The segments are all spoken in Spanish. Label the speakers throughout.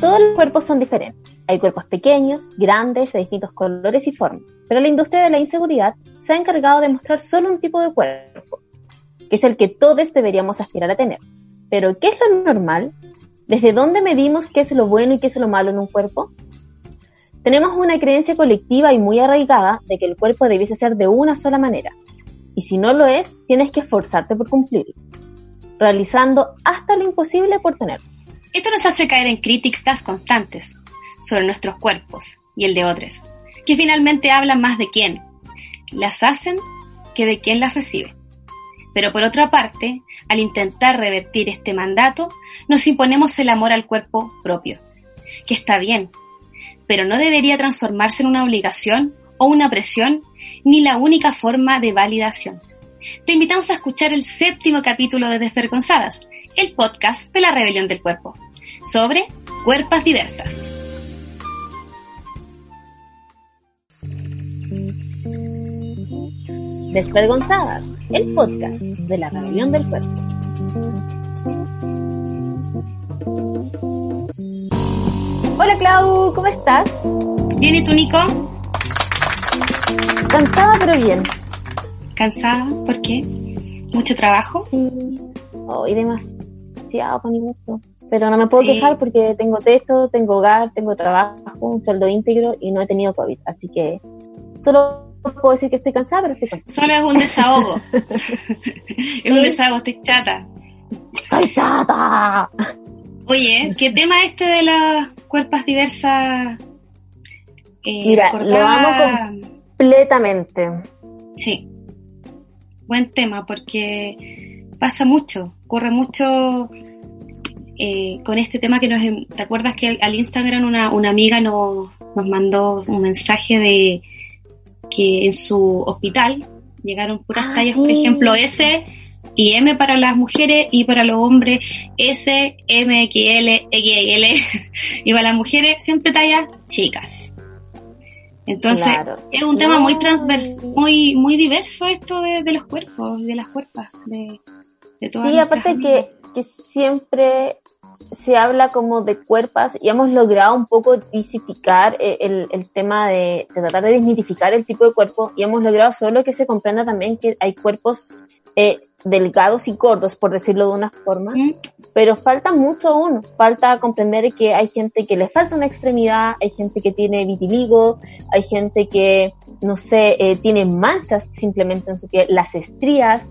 Speaker 1: Todos los cuerpos son diferentes. Hay cuerpos pequeños, grandes, de distintos colores y formas. Pero la industria de la inseguridad se ha encargado de mostrar solo un tipo de cuerpo, que es el que todos deberíamos aspirar a tener. Pero, ¿qué es lo normal? ¿Desde dónde medimos qué es lo bueno y qué es lo malo en un cuerpo? Tenemos una creencia colectiva y muy arraigada de que el cuerpo debiese ser de una sola manera. Y si no lo es, tienes que esforzarte por cumplirlo, realizando hasta lo imposible por tenerlo.
Speaker 2: Esto nos hace caer en críticas constantes sobre nuestros cuerpos y el de otros, que finalmente hablan más de quién las hacen que de quién las recibe. Pero por otra parte, al intentar revertir este mandato, nos imponemos el amor al cuerpo propio, que está bien, pero no debería transformarse en una obligación o una presión, ni la única forma de validación. Te invitamos a escuchar el séptimo capítulo de Desvergonzadas, el podcast de la rebelión del cuerpo, sobre cuerpas diversas.
Speaker 1: Desvergonzadas, el podcast de la rebelión del cuerpo. Hola Clau, ¿cómo estás?
Speaker 2: Bien, ¿y tú, Nico?
Speaker 1: Cansada pero bien.
Speaker 2: ¿Cansada? ¿Por qué? ¿Mucho trabajo?
Speaker 1: Sí. Hoy demasiado para mi gusto. Pero no me puedo
Speaker 2: Sí.
Speaker 1: quejar porque tengo texto, tengo hogar, tengo trabajo, un sueldo íntegro y no he tenido COVID. Así que solo puedo decir que estoy cansada, pero estoy cansada.
Speaker 2: Solo es un desahogo. es un desahogo, estoy chata.
Speaker 1: ¡Ay, chata!
Speaker 2: Oye, ¿qué tema este de las cuerpas diversas? Eh,
Speaker 1: Mira,
Speaker 2: acordaba-
Speaker 1: lo amo Completamente.
Speaker 2: Sí, buen tema porque pasa mucho, ocurre mucho eh, con este tema que nos... ¿Te acuerdas que al, al Instagram una, una amiga nos, nos mandó un mensaje de que en su hospital llegaron puras
Speaker 1: Ah,
Speaker 2: tallas,
Speaker 1: sí.
Speaker 2: por ejemplo, S y M para las mujeres y para los hombres S, M, XL, XL y para las mujeres siempre tallas chicas. Entonces,
Speaker 1: Claro.
Speaker 2: es un tema muy transvers, muy, muy diverso esto de, de los cuerpos, de las cuerpas, de, de todas
Speaker 1: Sí, aparte
Speaker 2: amigas.
Speaker 1: que, que siempre se habla como de cuerpas y hemos logrado un poco visificar eh, el, el tema de, de tratar de desmitificar el tipo de cuerpo y hemos logrado solo que se comprenda también que hay cuerpos eh, delgados y gordos, por decirlo de una forma,
Speaker 2: ¿Mm?
Speaker 1: pero falta mucho aún, falta comprender que hay gente que le falta una extremidad, hay gente que tiene vitiligo, hay gente que, no sé, eh, tiene manchas simplemente en su piel, las estrías,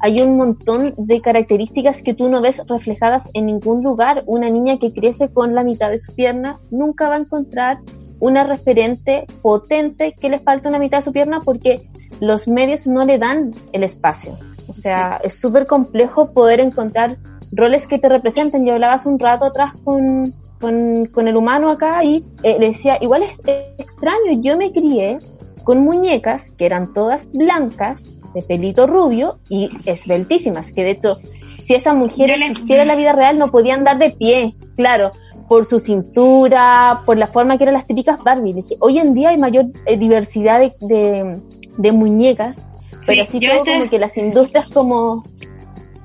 Speaker 1: hay un montón de características que tú no ves reflejadas en ningún lugar. Una niña que crece con la mitad de su pierna nunca va a encontrar una referente potente que le falta una mitad de su pierna porque los medios no le dan el espacio. O sea, es súper complejo poder encontrar roles que te representen. Yo hablaba hace un rato atrás con, con, con el humano acá y eh, le decía, igual es, es extraño, yo me crié con muñecas que eran todas blancas, de pelito rubio y esbeltísimas, que de hecho, si esa mujer
Speaker 2: le-
Speaker 1: existiera en la vida real no podía andar de pie, claro, por su cintura, por la forma que eran las típicas Barbie. Hoy en día hay mayor eh, diversidad de, de, de muñecas, pero
Speaker 2: Sí,
Speaker 1: así todo
Speaker 2: este-
Speaker 1: como que las industrias como,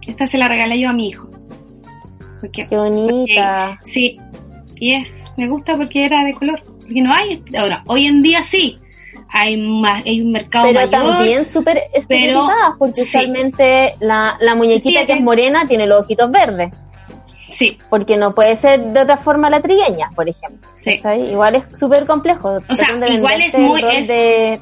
Speaker 2: Esta se la regalé yo a mi hijo. Porque,
Speaker 1: qué bonita.
Speaker 2: sí, y es, me gusta porque era de color. Porque no hay, ahora, hoy en día sí, hay, más, hay un mercado
Speaker 1: Pero
Speaker 2: mayor.
Speaker 1: también súper estereotipadas, porque
Speaker 2: sí.
Speaker 1: usualmente la, la muñequita que es morena tiene los ojitos verdes.
Speaker 2: Sí,
Speaker 1: porque no puede ser de otra forma la trigueña, por ejemplo.
Speaker 2: Sí.
Speaker 1: Igual es súper complejo.
Speaker 2: sea,
Speaker 1: Tratan de
Speaker 2: igual es muy- es-
Speaker 1: de,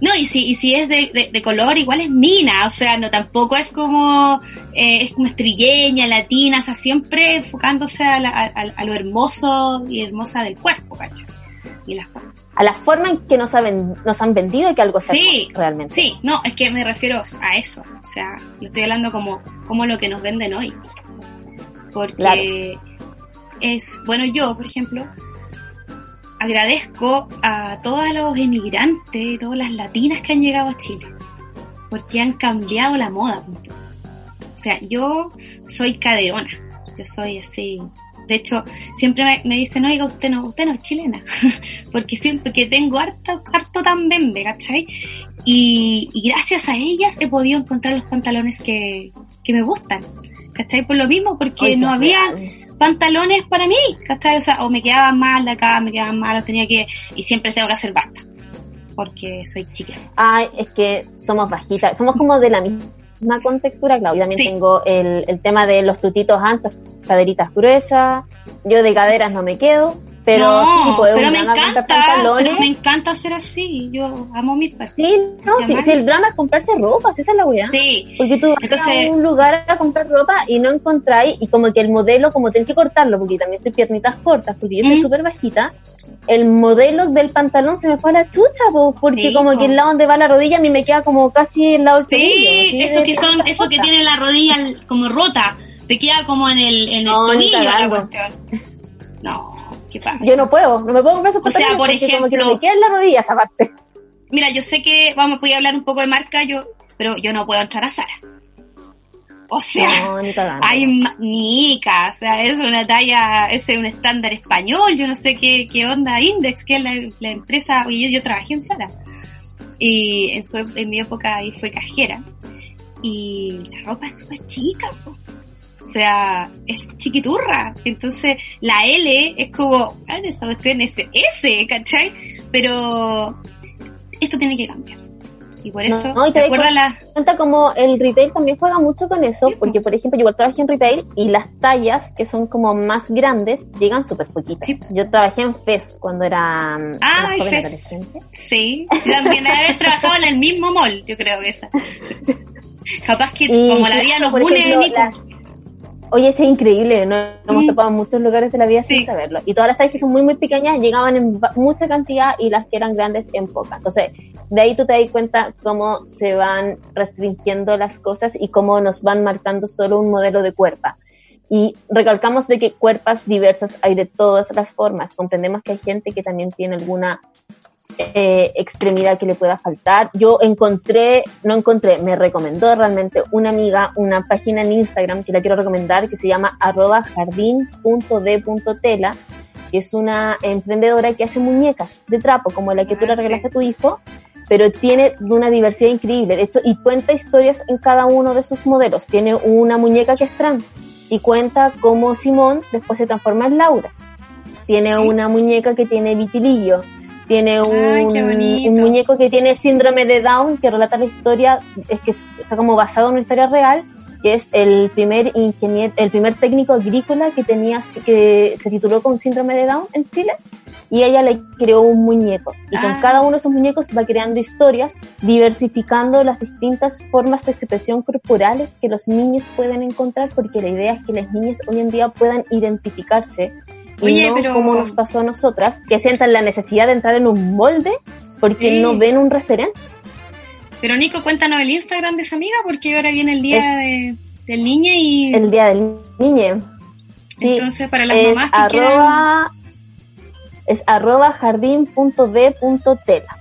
Speaker 2: No, y si, y si es de, de, color, igual es mina, o sea, no tampoco es como, eh, es como estrilleña, latina, o sea, siempre enfocándose a, a, lo hermoso y hermosa del cuerpo, ¿cachai? Y las
Speaker 1: a la forma en que nos, nos han vendido y que algo sea sí, realmente.
Speaker 2: Sí, no, es que me refiero a eso, o sea, lo estoy hablando como, como lo que nos venden hoy. Porque es, bueno, yo, por ejemplo, agradezco a todos los emigrantes, todas las latinas que han llegado a Chile, porque han cambiado la moda. O sea, yo soy cadeona, yo soy así. De hecho, siempre me, dicen, oiga, usted no, usted no es chilena, porque siempre que tengo harto, harto tan bembe, ¿cachai? Y, gracias a ellas he podido encontrar los pantalones que, que me gustan, ¿cachai? Por lo mismo, porque no había pantalones para mí, ¿cachai? O sea, o me quedaban mal acá, me quedaban mal, tenía que, y siempre tengo que hacer basta, porque soy chica.
Speaker 1: Ay, es que somos bajitas, somos como de la misma contextura, Claudia. También tengo el, el tema de los tutitos altos, caderitas gruesas, yo de caderas no me quedo, pero
Speaker 2: no, pero me encanta, pero me encanta hacer así, yo amo mi
Speaker 1: Sí, no, si, el drama es comprarse ropa, esa es la weá.
Speaker 2: Sí.
Speaker 1: Porque tú vas a un lugar a comprar ropa y no encontráis, y como que el modelo, como tenés que cortarlo, porque también soy piernitas cortas, porque yo soy súper bajita, el modelo del pantalón se me fue a la chucha, porque como que el lado donde va la rodilla a mí me queda como casi el lado del
Speaker 2: Sí, eso que son, eso que tiene la rodilla como rota, te queda como en el, en el no, tobillo la cuestión. No.
Speaker 1: Yo no puedo, no me puedo comprar esos O sea, por ejemplo. que me quedan las rodillas aparte.
Speaker 2: Mira, yo sé que, vamos, voy a hablar un poco de marca, yo, pero yo no puedo entrar a Sara. O sea, hay Nica, o sea, es una talla, es un estándar español, yo no sé qué, qué onda Index, que es la, empresa, yo, yo trabajé en Sara. Y en, su, en mi época ahí fue cajera. Y la ropa es súper chica, o sea, es chiquiturra. Entonces, la L es como, ah, esa cuestión es S, ¿cachai? Pero esto tiene que cambiar. Y por eso,
Speaker 1: no, y te, la... cuenta como el retail también juega mucho con eso, porque por ejemplo yo igual trabajé en retail y las tallas que son como más grandes llegan súper poquitas. Yo trabajé en FES cuando era
Speaker 2: ah, FES. Sí, también de haber trabajado en el mismo mall, yo creo que esa. Capaz que como la vida nos une,
Speaker 1: Oye, es increíble, ¿no? hemos mm. topado muchos lugares de la vida sin saberlo. Y todas las tallas que son muy, muy pequeñas llegaban en mucha cantidad y las que eran grandes en poca. Entonces, de ahí tú te das cuenta cómo se van restringiendo las cosas y cómo nos van marcando solo un modelo de cuerpo. Y recalcamos de que cuerpos diversas hay de todas las formas. Comprendemos que hay gente que también tiene alguna eh, extremidad que le pueda faltar. Yo encontré, no encontré, me recomendó realmente una amiga una página en Instagram que la quiero recomendar que se llama arroba jardín.d.tela, que es una emprendedora que hace muñecas de trapo, como la que tú le ah, regalaste a tu hijo, pero tiene una diversidad increíble. De hecho, y cuenta historias en cada uno de sus modelos. Tiene una muñeca que es trans y cuenta cómo Simón después se transforma en Laura. Tiene una muñeca que tiene vitiligo tiene un, muñeco que tiene síndrome de Down, que relata la historia, es que está como basado en una historia real, que es el primer ingeniero, el primer técnico agrícola que tenía, que se tituló con síndrome de Down en Chile, y ella le creó un muñeco. Y con ah. cada uno de esos muñecos va creando historias, diversificando las distintas formas de expresión corporales que los niños pueden encontrar, porque la idea es que las niñas hoy en día puedan identificarse Oye, pero... como nos pasó a nosotras, que sientan la necesidad de entrar en un molde porque no ven un referente.
Speaker 2: Pero Nico, cuéntanos el Instagram de esa amiga porque ahora viene el día del niño y...
Speaker 1: El día del niño.
Speaker 2: Entonces, para las mamás que
Speaker 1: arroba, Es arroba jardín.d.tela.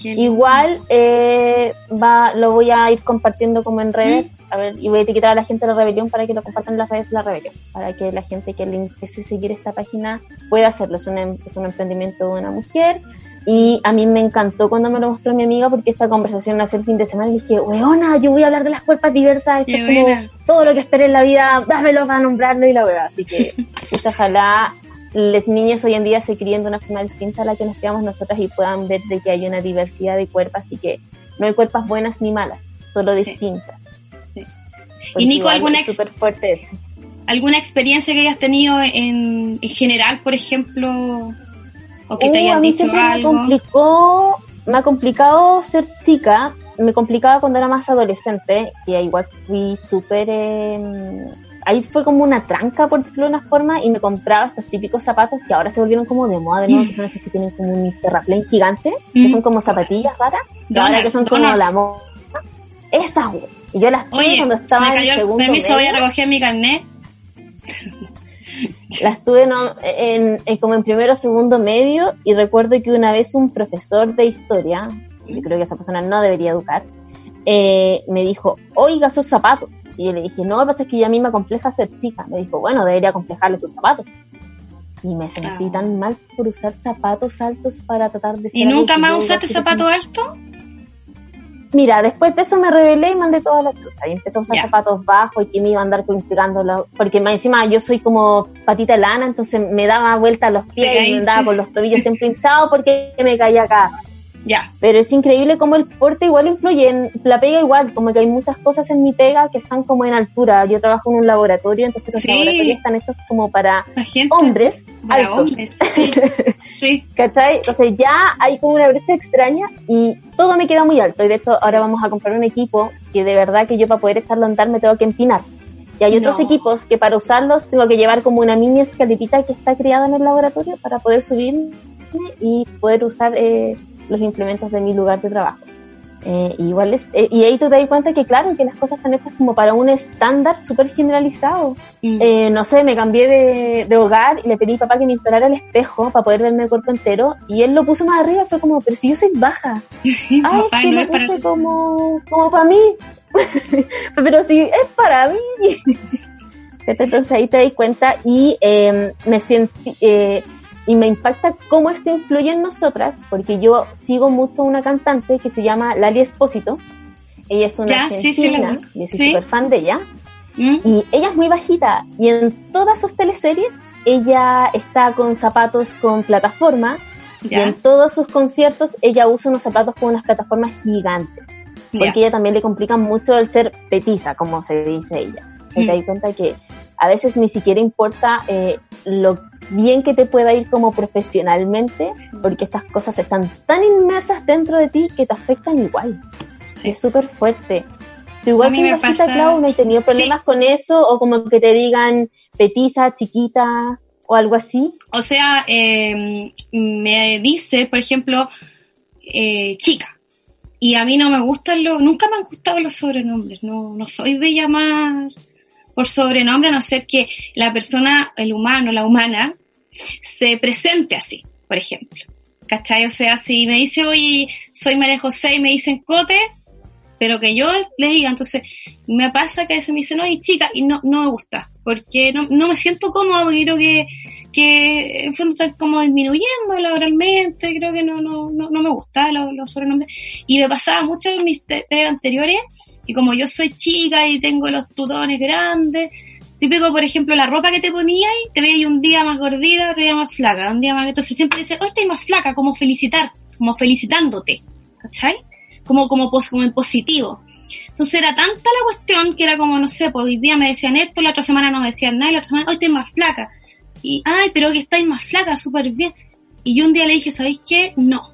Speaker 1: Igual eh, va, lo voy a ir compartiendo como en redes a ver, y voy a etiquetar a la gente de la rebelión para que lo compartan en las redes de la rebelión, para que la gente que le interese seguir esta página pueda hacerlo. Es un, es un emprendimiento de una mujer y a mí me encantó cuando me lo mostró mi amiga porque esta conversación nació el fin de semana y dije, weona, yo voy a hablar de las cuerpas diversas, esto es como todo lo que esperé en la vida, dámelo para nombrarlo y la verdad. Así que, pues, ojalá las niñas hoy en día se críen de una forma distinta a la que nos criamos nosotras y puedan ver de que hay una diversidad de cuerpos y que no hay cuerpos buenas ni malas, solo distintas
Speaker 2: y Nico, ¿alguna,
Speaker 1: fuerte
Speaker 2: ¿alguna experiencia que hayas tenido en, general, por ejemplo? O que te uh, hayan dicho algo?
Speaker 1: Me complicó, me ha complicado ser chica, me complicaba cuando era más adolescente, que igual fui súper... Eh, ahí fue como una tranca, por decirlo de una forma, y me compraba estos típicos zapatos que ahora se volvieron como de moda de nuevo, que son esos que tienen como un terraplén gigante, que
Speaker 2: Mm.
Speaker 1: son como zapatillas raras, y
Speaker 2: Donuts,
Speaker 1: ahora que son como la moda. Esas, güey. Y yo las tuve
Speaker 2: Oye,
Speaker 1: cuando estaba en
Speaker 2: cayó el
Speaker 1: segundo
Speaker 2: permiso, voy a
Speaker 1: medio.
Speaker 2: recoger mi carnet.
Speaker 1: Las tuve no- en, en- como en primero o segundo medio y recuerdo que una vez un profesor de historia, yo creo que esa persona no debería educar, eh, me dijo, oiga sus zapatos. Y yo le dije, no, lo que pasa es que ya a mí me compleja ser chica. Me dijo, bueno, debería complejarle sus zapatos. Y me sentí
Speaker 2: Ah.
Speaker 1: tan mal por usar zapatos altos para tratar de
Speaker 2: ¿Y
Speaker 1: ser
Speaker 2: nunca más usaste zapato alto?
Speaker 1: Mira, después de eso me rebelé y mandé toda la chuta. Y empecé a usar zapatos bajos y que me iba a andar complicando. Porque más encima yo soy como patita lana, entonces me daba vuelta a los pies y me andaba con los tobillos siempre hinchados porque me caía acá.
Speaker 2: Ya.
Speaker 1: Pero es increíble cómo el porte igual influye en la pega igual, como que hay muchas cosas en mi pega que están como en altura. Yo trabajo en un laboratorio, entonces los
Speaker 2: Sí.
Speaker 1: laboratorios están hechos como para
Speaker 2: La gente.
Speaker 1: hombres
Speaker 2: para
Speaker 1: altos.
Speaker 2: hombres. Sí. sí.
Speaker 1: ¿Cachai? Entonces ya hay como una brecha extraña y todo me queda muy alto. Y de hecho ahora vamos a comprar un equipo que de verdad que yo para poder echarlo a andar me tengo que empinar. Y hay otros
Speaker 2: No.
Speaker 1: equipos que para usarlos tengo que llevar como una mini escalerita que está creada en el laboratorio para poder subirme y poder usar eh, los implementos de mi lugar de trabajo. Eh, igual es, eh, y ahí tú te das cuenta que claro, que las cosas están hechas como para un estándar súper generalizado.
Speaker 2: Mm.
Speaker 1: Eh, no sé, me cambié de, de hogar y le pedí a papá que me instalara el espejo para poder verme el cuerpo entero y él lo puso más arriba fue como, pero si yo soy baja. Ay,
Speaker 2: Papá,
Speaker 1: es que
Speaker 2: no
Speaker 1: lo
Speaker 2: es para
Speaker 1: puse como, como para mí. pero si es para mí. Entonces ahí te das cuenta y eh, me sentí, eh, y me impacta cómo esto influye en nosotras, porque yo sigo mucho una cantante que se llama Lali Espósito. Ella es una
Speaker 2: Ya, sí, sí, la
Speaker 1: argentina, yo soy
Speaker 2: Sí.
Speaker 1: súper fan de ella.
Speaker 2: Mm.
Speaker 1: Y ella es muy bajita y en todas sus teleseries ella está con zapatos con plataforma y
Speaker 2: Ya.
Speaker 1: en todos sus conciertos ella usa unos zapatos con unas plataformas gigantes.
Speaker 2: Ya.
Speaker 1: Porque ella también le complica mucho el ser petiza, como se dice ella. Y
Speaker 2: Mm.
Speaker 1: te das cuenta que a veces ni siquiera importa eh, lo bien que te pueda ir como profesionalmente, porque estas cosas están tan inmersas dentro de ti que te afectan igual.
Speaker 2: Sí.
Speaker 1: Es súper fuerte. ¿Tú igual
Speaker 2: A mí me pasa-
Speaker 1: Clau? ¿No has tenido problemas con eso? ¿O como que te digan petiza, chiquita o algo así?
Speaker 2: O sea, eh, me dice, por ejemplo, eh, chica. Y a mí no me gustan los, nunca me han gustado los sobrenombres. No, no soy de llamar por sobrenombre, a no ser que la persona, el humano, la humana, se presente así, por ejemplo. ¿Cachai? O sea, si me dice, oye, soy María José y me dicen Cote, pero que yo le diga, entonces me pasa que a veces me dicen, oye, chica, y no, no me gusta, porque no, no me siento cómoda, porque creo que, que en fondo están como disminuyendo laboralmente, creo que no, no, no, no me gusta los, los sobrenombres. Y me pasaba mucho en mis pegas anteriores, y como yo soy chica y tengo los tutones grandes, típico, por ejemplo, la ropa que te ponías te veías un día más gordita, otro día más flaca, un día más, entonces siempre dices, hoy estás más flaca, como felicitar, como felicitándote, ¿cachai? Como, como, como en positivo. Entonces era tanta la cuestión que era como, no sé, pues hoy día me decían esto, la otra semana no me decían nada, y la otra semana, hoy estás más flaca. Y, ay, pero que estáis más flaca, súper bien. Y yo un día le dije, ¿sabéis qué? No.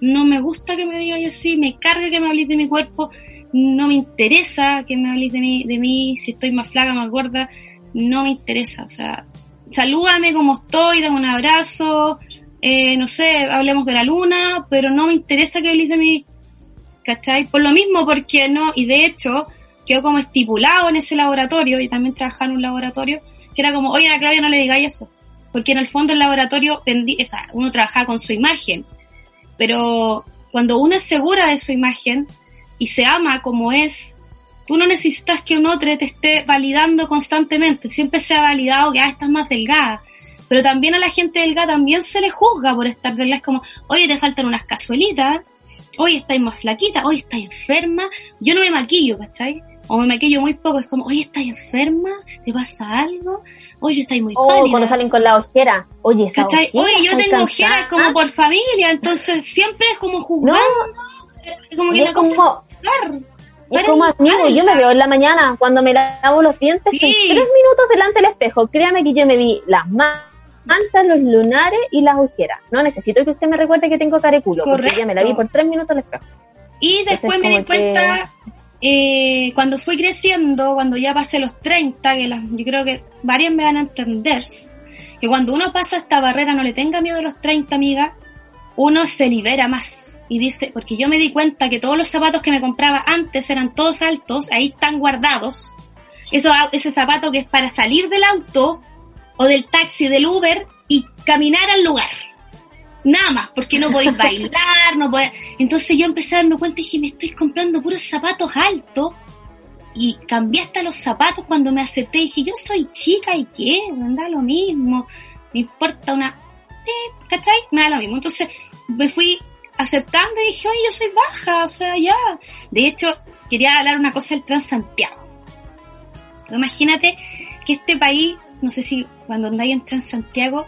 Speaker 2: No me gusta que me digáis así, me carga que me habléis de mi cuerpo, no me interesa que me habléis de mí, de mí, si estoy más flaca, más gorda, no me interesa. O sea, salúdame como estoy, dame un abrazo, eh, no sé, hablemos de la luna, pero no me interesa que habléis de mí, ¿cachai? Por lo mismo, porque no, y de hecho, quedó como estipulado en ese laboratorio, y también trabajaba en un laboratorio, que era como, oye, a Claudia no le digáis eso, porque en el fondo el laboratorio, sea, uno trabajaba con su imagen, pero cuando uno es segura de su imagen y se ama como es, tú no necesitas que un otro te esté validando constantemente, siempre se ha validado que ah, estás más delgada, pero también a la gente delgada también se le juzga por estar delgada, es como, oye, te faltan unas cazuelitas, hoy estáis más flaquita, hoy estáis enferma, yo no me maquillo, ¿cachai? O me maquillo muy poco, es como, oye, estáis enferma, ¿te pasa algo? Oye, estáis muy
Speaker 1: O
Speaker 2: pálida.
Speaker 1: cuando salen con la ojera. Oye, esa ojera
Speaker 2: Oye, yo tengo ojeras como por familia, entonces siempre es como
Speaker 1: No,
Speaker 2: jugando, como
Speaker 1: y
Speaker 2: que
Speaker 1: es
Speaker 2: la cosa
Speaker 1: como,
Speaker 2: es
Speaker 1: como amigo, yo me veo en la mañana cuando me lavo los dientes,
Speaker 2: Sí.
Speaker 1: estoy tres minutos delante del espejo. Créame que yo me vi las manchas, los lunares y las ojeras. No necesito que usted me recuerde que tengo careculo, porque ya me la vi por tres minutos al espejo.
Speaker 2: Y después me di cuenta, eh, cuando fui creciendo, cuando ya pasé los 30, que yo creo que varias me van a entender, que cuando uno pasa esta barrera, no le tenga miedo a los 30, amiga, uno se libera más. Y dice, porque yo me di cuenta que todos los zapatos que me compraba antes eran todos altos, ahí están guardados. Eso, ese zapato que es para salir del auto o del taxi, del Uber y caminar al lugar. Nada más, porque no podéis bailar, no podéis... Entonces yo empecé a darme cuenta y dije, me estoy comprando puros zapatos altos y cambié hasta los zapatos cuando me acepté. Y dije, yo soy chica y qué, me da lo mismo, me importa una... ¿Cachai? Me da lo mismo. Entonces me fui aceptando y dije, oye, yo soy baja, o sea, ya. De hecho, quería hablar una cosa del Transantiago. Imagínate que este país, no sé si cuando andáis en Transantiago,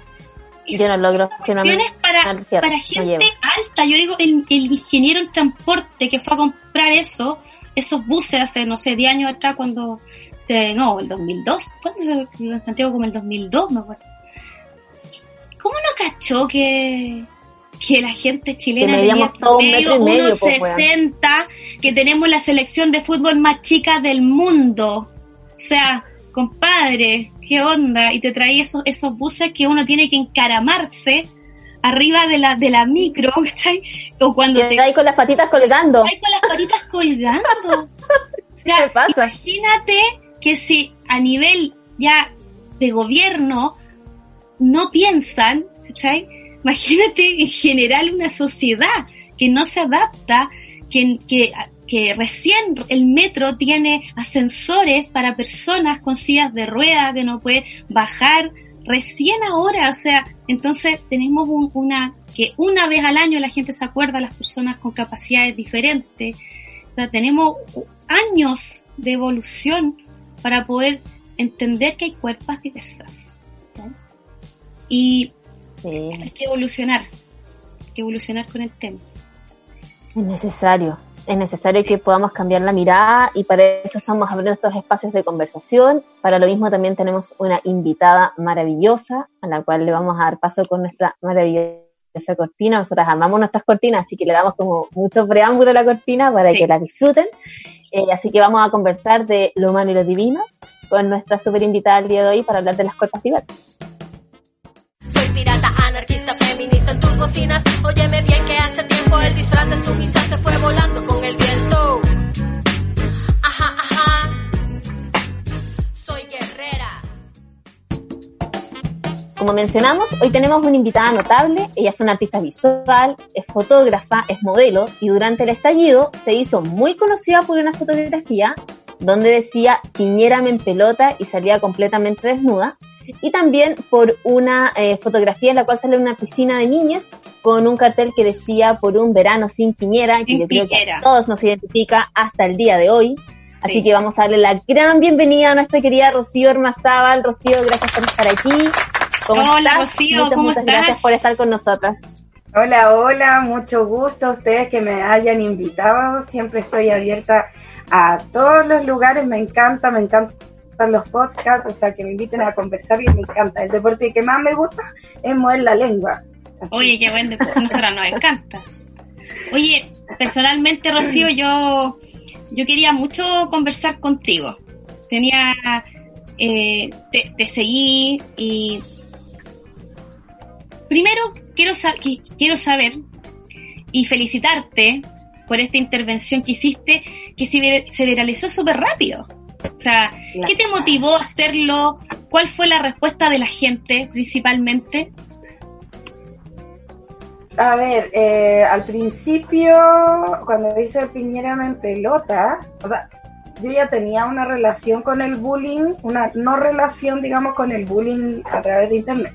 Speaker 1: yo no logro que no
Speaker 2: para, para gente alta. Yo digo, el, el, ingeniero en transporte que fue a comprar eso, esos buses hace, no sé, 10 años atrás, cuando se, no, el 2002, ¿cuándo se en Santiago? Como el 2002, me acuerdo. ¿Cómo no cachó que, que la gente chilena
Speaker 1: tenía medio,
Speaker 2: 1,60, pues, que tenemos la selección de fútbol más chica del mundo? O sea, compadre, ¿qué onda? Y te trae esos, esos buses que uno tiene que encaramarse arriba de la, de la micro, ¿cachai? O cuando
Speaker 1: te... Ahí con las patitas colgando.
Speaker 2: Ahí con las patitas colgando. ¿Qué pasa? Imagínate que si a nivel ya de gobierno no piensan, ¿cachai? Imagínate en general una sociedad que no se adapta, que, que que recién el metro tiene ascensores para personas con sillas de rueda que no puede bajar recién ahora, o sea, entonces tenemos una que una vez al año la gente se acuerda a las personas con capacidades diferentes. O sea, tenemos años de evolución para poder entender que hay cuerpos diversas. Y hay que evolucionar, hay que evolucionar con el tema.
Speaker 1: Es necesario, es necesario que podamos cambiar la mirada y para eso estamos abriendo estos espacios de conversación. Para lo mismo también tenemos una invitada maravillosa a la cual le vamos a dar paso con nuestra maravillosa cortina. Nosotras amamos nuestras cortinas, así que le damos como mucho preámbulo a la cortina para que la disfruten. Eh, así que vamos a conversar de lo humano y lo divino con nuestra super invitada el día de hoy para hablar de las cuerpos diversas.
Speaker 3: Soy pirata, anarquista, feminista en tus bocinas. Hace el disfraz de se fue volando con el viento. Ajá, ajá. Soy guerrera.
Speaker 1: Como mencionamos, hoy tenemos una invitada notable. Ella es una artista visual, es fotógrafa, es modelo y durante el estallido se hizo muy conocida por una fotografía donde decía Piñérame en pelota y salía completamente desnuda y también por una eh, fotografía en la cual sale una piscina de niñas con un cartel que decía por un verano sin piñera, que yo creo que a todos nos identifica hasta el día de hoy. Así que vamos a darle la gran bienvenida a nuestra querida Rocío Hermazábal. Rocío, gracias por estar aquí.
Speaker 2: hola Rocío, ¿cómo
Speaker 1: muchas gracias por estar con nosotras.
Speaker 4: Hola, hola, mucho gusto a ustedes que me hayan invitado. Siempre estoy abierta a todos los lugares, me encanta, me encanta los podcasts, o sea, que me inviten a conversar y me encanta. El deporte que más me gusta es mover la lengua.
Speaker 2: Oye, qué buen deporte, nosotros nos encanta. Oye, personalmente, Rocío, yo, yo quería mucho conversar contigo. Tenía, eh, te, seguí y primero quiero, quiero saber y felicitarte por esta intervención que hiciste que se, se viralizó súper rápido. O sea, ¿qué te motivó a hacerlo? ¿Cuál fue la respuesta de la gente principalmente?
Speaker 4: A ver, eh, al principio, cuando hice Piñera en pelota, o sea, yo ya tenía una relación con el bullying, una no relación, digamos, con el bullying a través de internet.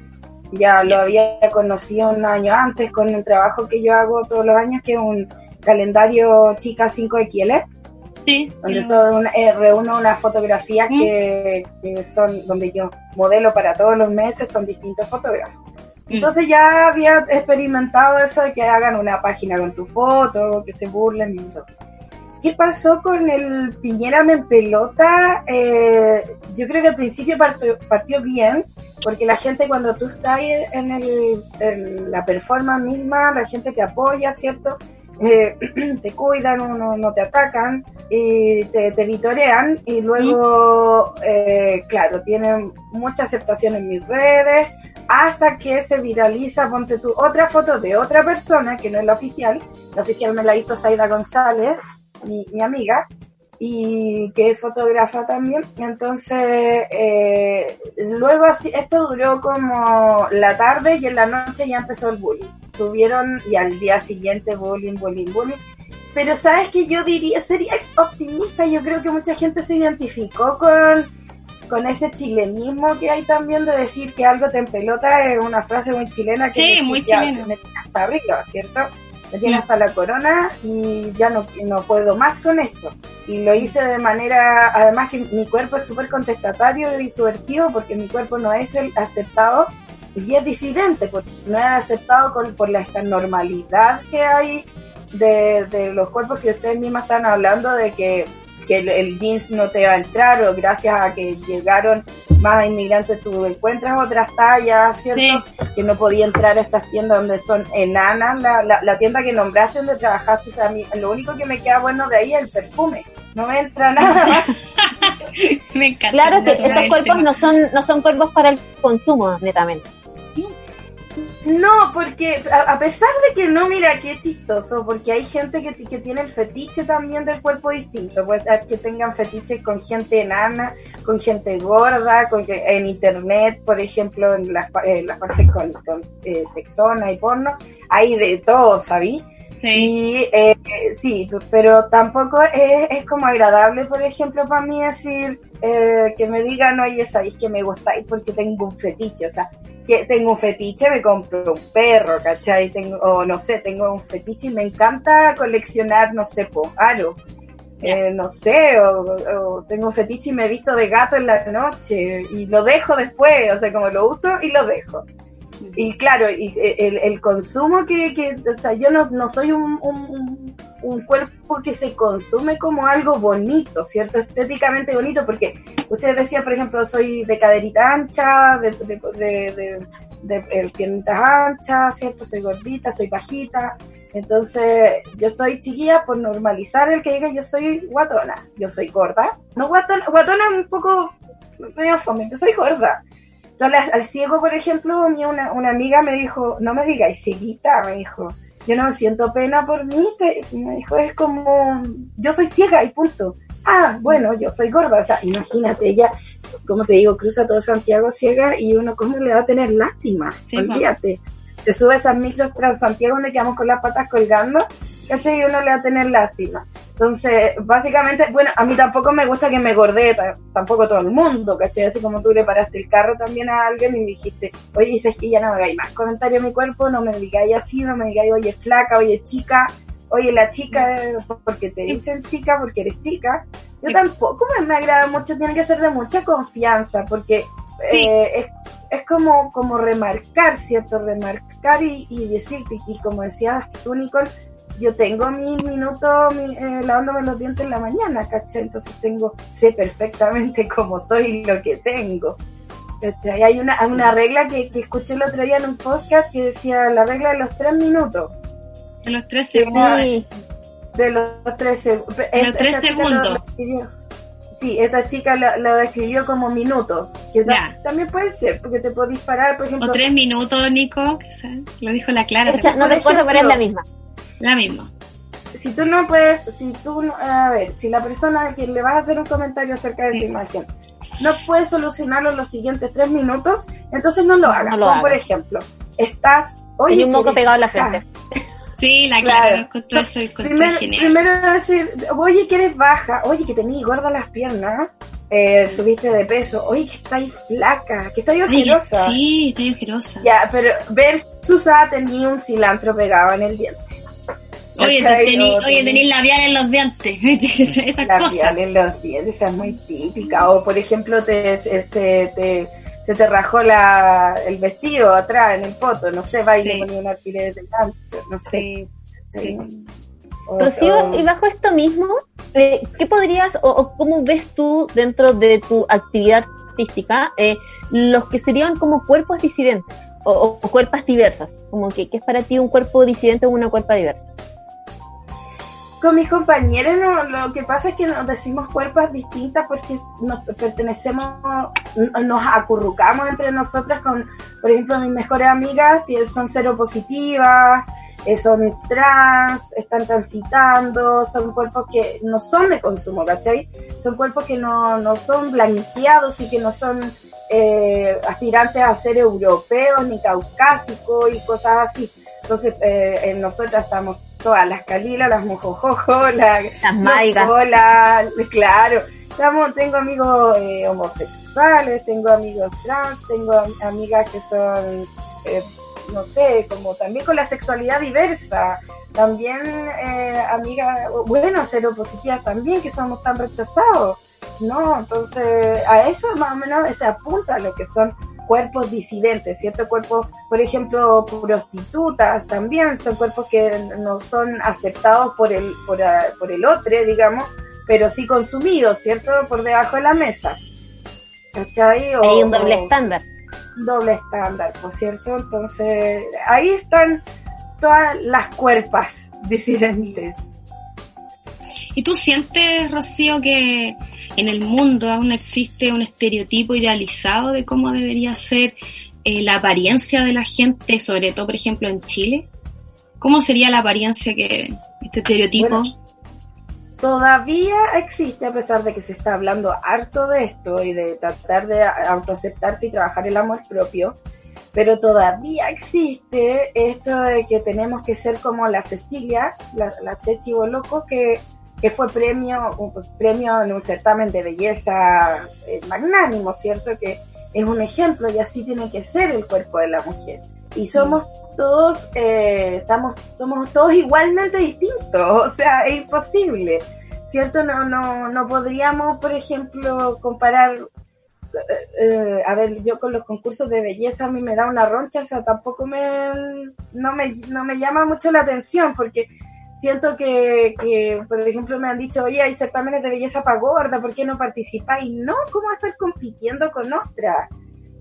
Speaker 4: Ya lo había conocido un año antes con el trabajo que yo hago todos los años, que es un calendario chica 5XL donde son, eh, reúno unas fotografías ¿Mm? que, son donde yo modelo para todos los meses, son distintos fotógrafos. ¿Mm? Entonces ya había experimentado eso de que hagan una página con tu foto, que se burlen y todo. ¿Qué pasó con el Piñera me pelota? Eh, yo creo que al principio partió, partió, bien, porque la gente cuando tú estás en, el, en la performance misma, la gente te apoya, ¿cierto? Eh, te cuidan, no, no, te atacan y te, te vitorean y luego, eh, claro, tienen mucha aceptación en mis redes hasta que se viraliza, ponte tú, otra foto de otra persona que no es la oficial, la oficial me la hizo Saida González, mi, mi amiga, y que es fotógrafa también. Entonces, eh, luego así, esto duró como la tarde y en la noche ya empezó el bullying. Tuvieron y al día siguiente bullying, bullying, bullying. Pero sabes que yo diría, sería optimista, yo creo que mucha gente se identificó con, con ese chilenismo que hay también de decir que algo te empelota, es una frase muy chilena que
Speaker 2: sí, muy chilena.
Speaker 4: hasta arriba, ¿cierto? me tiene hasta la corona y ya no, no puedo más con esto. Y lo hice de manera, además que mi cuerpo es súper contestatario y subversivo porque mi cuerpo no es el aceptado y es disidente, porque no es aceptado con, por la, esta normalidad que hay de, de los cuerpos que ustedes mismas están hablando de que que el, jeans no te va a entrar o gracias a que llegaron más inmigrantes tú encuentras otras tallas, ¿cierto? Que no podía entrar a estas tiendas donde son enanas. La, la, tienda que nombraste donde trabajaste, a mí, lo único que me queda bueno de ahí es el perfume. No me entra nada más.
Speaker 1: me encanta. Claro que estos cuerpos no son, no son cuerpos para el consumo, netamente.
Speaker 4: No, porque a, pesar de que no, mira, qué chistoso, porque hay gente que, que tiene el fetiche también del cuerpo distinto, puede ser que tengan fetiches con gente enana, con gente gorda, con en internet, por ejemplo, en las, las partes con, con eh, sexona y porno, hay de todo, ¿sabí? Sí. eh, sí, pero tampoco es, es, como agradable, por ejemplo, para mí decir eh, que me digan, oye, sabéis que me gustáis porque tengo un fetiche, o sea, que tengo un fetiche, me compro un perro, ¿cachai? Tengo, o no sé, tengo un fetiche y me encanta coleccionar, no sé, po, aro. Eh, no sé, o, o, tengo un fetiche y me he visto de gato en la noche y lo dejo después, o sea, como lo uso y lo dejo. Y claro, y eh, el, el consumo que, que, o sea, yo no, no soy un, un, un, cuerpo que se consume como algo bonito, ¿cierto? Estéticamente bonito, porque ustedes decían, por ejemplo, soy de caderita ancha, de, de, de, de, de piernitas anchas, ¿cierto? Soy gordita, soy bajita. Entonces, yo estoy chiquilla por normalizar el que diga yo soy guatona, yo soy gorda. No guatona, guatona un poco medio fome, yo soy gorda entonces, al ciego, por ejemplo, una, una amiga me dijo, no me digáis cieguita, me dijo, yo no siento pena por mí, me dijo, es como, yo soy ciega y punto. Ah, bueno, yo soy gorda, o sea, imagínate, ella, como te digo, cruza todo Santiago ciega y uno, ¿cómo le va a tener lástima? Olvídate. Te subes a esas micros tras Santiago donde quedamos con las patas colgando, ¿cachai? Y uno le va a tener lástima. Entonces, básicamente, bueno, a mí tampoco me gusta que me gordee, tampoco todo el mundo, ¿cachai? Así como tú le paraste el carro también a alguien y me dijiste, oye, dices que ya no me hagáis más comentarios a mi cuerpo, no me digáis así, no me digáis, oye, flaca, oye, chica, oye, la chica, porque te dicen chica, porque eres chica. Yo tampoco me, me agrada mucho, tiene que ser de mucha confianza, porque eh, es, es, como, como remarcar, ¿cierto? Remarcar y, y decir, y como decías tú, Nicole, yo tengo mis minutos eh, lavándome los dientes en la mañana, ¿cachai? Entonces tengo, sé perfectamente cómo soy y lo que tengo. ¿cachai? Hay una, una regla que, que escuché el otro día en un podcast que decía la regla de los tres minutos.
Speaker 2: De los tres segundos.
Speaker 4: De los tres, de
Speaker 2: los tres segundos.
Speaker 4: Sí, esta chica lo, describió como minutos. Que también puede ser, porque te puedo disparar, por ejemplo.
Speaker 2: O tres minutos, Nico, que lo dijo la Clara.
Speaker 1: no recuerdo, pero es la misma.
Speaker 2: La misma.
Speaker 4: Si tú no puedes, si tú, a ver, si la persona a quien le vas a hacer un comentario acerca de sí. su imagen no puede solucionarlo en los siguientes tres minutos, entonces no lo hagas. No lo Como por ejemplo, estás...
Speaker 1: Oye, Hay un moco pegado en la frente.
Speaker 2: Sí, la Clara claro. con eso y
Speaker 4: primero,
Speaker 2: genial.
Speaker 4: Primero decir, oye, que eres baja, oye, que tenías gordas las piernas, eh, subiste de peso, oye, que estáis flaca, que estáis ojerosa.
Speaker 2: Sí, estoy ojerosa.
Speaker 4: Ya, pero versus a tenía un cilantro pegado en el diente.
Speaker 2: Oye, tení, oye, labial en los dientes. Esas
Speaker 4: labial
Speaker 2: cosas.
Speaker 4: en los dientes, esa es muy típica. O, por ejemplo, te, te, te, se te rajó la, el vestido atrás en el poto, no sé, va y sí. le ponía un alfiler de no sé.
Speaker 2: Sí, sí.
Speaker 1: Rocío, y bajo esto mismo, eh, ¿qué podrías o, cómo ves tú dentro de tu actividad artística eh, los que serían como cuerpos disidentes o, cuerpos diversas? Como que, ¿qué es para ti un cuerpo disidente o una cuerpa diversa?
Speaker 4: Con mis compañeros lo que pasa es que nos decimos cuerpos distintas porque nos pertenecemos, nos acurrucamos entre nosotras con, por ejemplo, mis mejores amigas son cero positivas, eh, son trans, están transitando, son cuerpos que no son de consumo, ¿cachai? Son cuerpos que no, no son blanqueados y que no son eh, aspirantes a ser europeos ni caucásicos y cosas así. Entonces, eh, nosotras estamos todas las calilas, las mojojojo, las,
Speaker 1: las maigas.
Speaker 4: claro. Estamos, tengo amigos eh, homosexuales, tengo amigos trans, tengo amigas que son eh, no sé, como también con la sexualidad diversa, también eh, amigas, bueno, seropositivas también, que somos tan rechazados, ¿no? Entonces, a eso más o menos se apunta a lo que son cuerpos disidentes, ¿cierto? Cuerpos, por ejemplo, prostitutas también son cuerpos que no son aceptados por el, por, por el otro, digamos, pero sí consumidos, ¿cierto? Por debajo de la mesa.
Speaker 1: ¿Cachai? Hay un doble estándar
Speaker 4: doble estándar, por cierto. Entonces, ahí están todas las cuerpas disidentes.
Speaker 2: ¿Y tú sientes, Rocío, que en el mundo aún existe un estereotipo idealizado de cómo debería ser eh, la apariencia de la gente, sobre todo, por ejemplo, en Chile? ¿Cómo sería la apariencia que este estereotipo?
Speaker 4: todavía existe, a pesar de que se está hablando harto de esto y de tratar de autoaceptarse y trabajar el amor propio, pero todavía existe esto de que tenemos que ser como la Cecilia, la, la Chechi Boloco, que, que fue premio, un premio en un certamen de belleza eh, magnánimo, ¿cierto? Que es un ejemplo y así tiene que ser el cuerpo de la mujer. Y somos todos, eh, estamos, somos todos igualmente distintos, o sea, es imposible, ¿cierto? No, no, no podríamos, por ejemplo, comparar, eh, eh, a ver, yo con los concursos de belleza a mí me da una roncha, o sea, tampoco me, no me, no me llama mucho la atención, porque siento que, que, por ejemplo, me han dicho, oye, hay certámenes de belleza para gorda, ¿por qué no participáis? No, ¿cómo estar compitiendo con otra?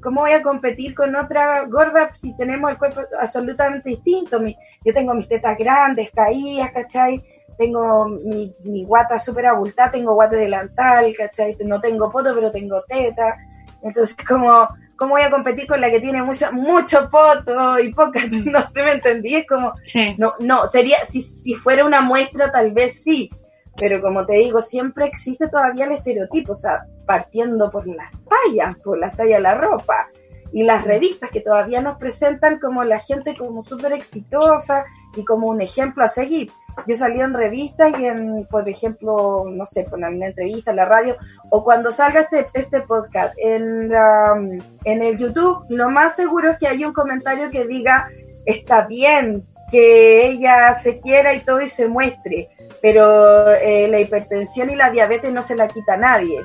Speaker 4: ¿Cómo voy a competir con otra gorda si tenemos el cuerpo absolutamente distinto? yo tengo mis tetas grandes, caídas, ¿cachai? Tengo mi, mi guata súper abultada, tengo guate delantal, ¿cachai? No tengo poto, pero tengo teta. Entonces, como, ¿cómo voy a competir con la que tiene mucho, mucho poto y poca? No sé, ¿me entendí? Es como, no, no, sería, si, si fuera una muestra, tal vez sí, pero como te digo, siempre existe todavía el estereotipo, o sea, partiendo por las tallas, por las tallas de la ropa y las revistas que todavía nos presentan como la gente como súper exitosa y como un ejemplo a seguir. Yo salí en revistas y en, por ejemplo, no sé, con una entrevista en la radio o cuando salga este, este podcast en, en el YouTube, lo más seguro es que haya un comentario que diga, está bien que ella se quiera y todo y se muestre pero eh, la hipertensión y la diabetes no se la quita a nadie.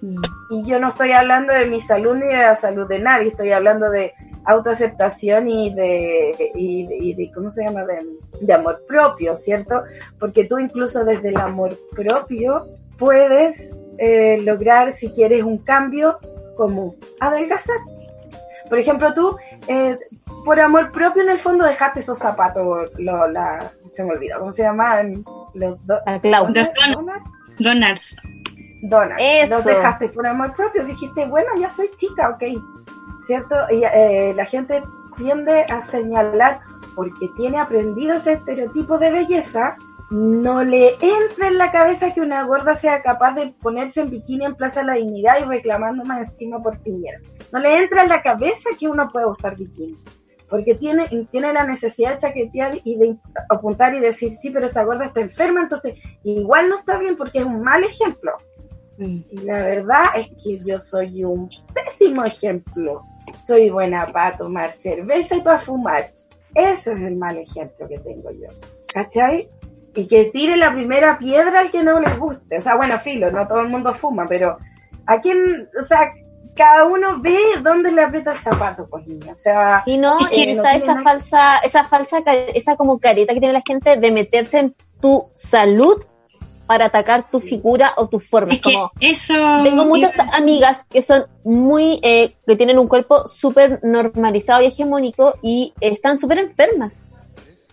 Speaker 4: Mm. Y yo no estoy hablando de mi salud ni de la salud de nadie, estoy hablando de autoaceptación y de, y de, ¿cómo se llama? De, amor propio, ¿cierto? Porque tú incluso desde el amor propio puedes eh, lograr, si quieres, un cambio como adelgazar. Por ejemplo, tú, eh, por amor propio, en el fondo dejaste esos zapatos, lo, la, se me olvidó, ¿cómo se llamaban? Los
Speaker 2: Donars.
Speaker 4: Donars. Los dejaste por amor propio. Dijiste, bueno, ya soy chica, ok. ¿Cierto? Y eh, la gente tiende a señalar porque tiene aprendido ese estereotipo de belleza, no le entra en la cabeza que una gorda sea capaz de ponerse en bikini en Plaza de la Dignidad y reclamando más encima por Piñera. No le entra en la cabeza que uno puede usar bikini porque tiene, tiene la necesidad de chaquetear y de apuntar y decir, sí, pero esta gorda está enferma, entonces igual no está bien porque es un mal ejemplo. Mm. Y la verdad es que yo soy un pésimo ejemplo. Soy buena para tomar cerveza y para fumar. Ese es el mal ejemplo que tengo yo. ¿Cachai? Y que tire la primera piedra al que no le guste. O sea, bueno, filo, no todo el mundo fuma, pero a quien, o sea, cada uno ve dónde le aprieta el zapato, pues niña. O sea,
Speaker 1: y no,
Speaker 4: eh,
Speaker 1: está esa falsa, esa falsa, esa como careta que tiene la gente de meterse tu salud para atacar tu figura o tu forma.
Speaker 2: Es que
Speaker 1: como,
Speaker 2: eso...
Speaker 1: tengo muchas amigas que son muy, eh, que tienen un cuerpo súper normalizado y hegemónico y están súper enfermas.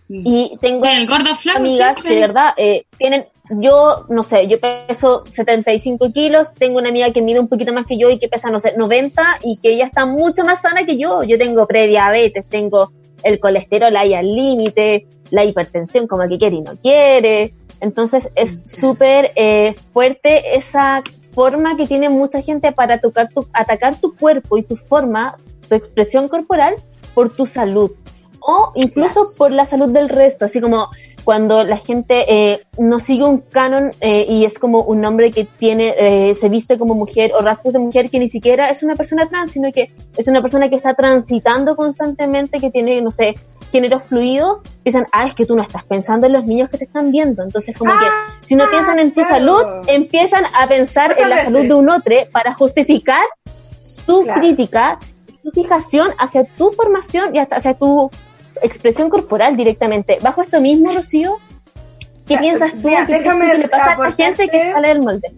Speaker 1: Y tengo
Speaker 2: Sí, el gordo flaco
Speaker 1: amigas
Speaker 2: siempre.
Speaker 1: que de verdad eh, tienen, yo no sé, yo peso 75 kilos, tengo una amiga que mide un poquito más que yo y que pesa, no sé, 90 y que ella está mucho más sana que yo. Yo tengo prediabetes, tengo el colesterol ahí al límite, la hipertensión como que quiere y no quiere. Entonces es súper eh, fuerte esa forma que tiene mucha gente para tocar tu, atacar tu cuerpo y tu forma, tu expresión corporal por tu salud o incluso por la salud del resto, así como cuando la gente eh, no sigue un canon eh, y es como un hombre que tiene, eh, se viste como mujer o rasgos de mujer que ni siquiera es una persona trans, sino que es una persona que está transitando constantemente, que tiene, no sé, género fluido, piensan, ah, es que tú no estás pensando en los niños que te están viendo. Entonces, como que si no piensan en tu
Speaker 4: claro.
Speaker 1: salud, empiezan a pensar en la salud de un otro para justificar su
Speaker 4: Claro.
Speaker 1: crítica, su fijación hacia tu formación y hasta hacia tu expresión corporal directamente. Bajo esto mismo, Rocío, ¿qué
Speaker 4: Ya,
Speaker 1: piensas tú?
Speaker 4: mira,
Speaker 1: ¿Qué crees
Speaker 4: déjame
Speaker 1: que le pasa a la gente que
Speaker 4: aportarte-
Speaker 1: sale del molde?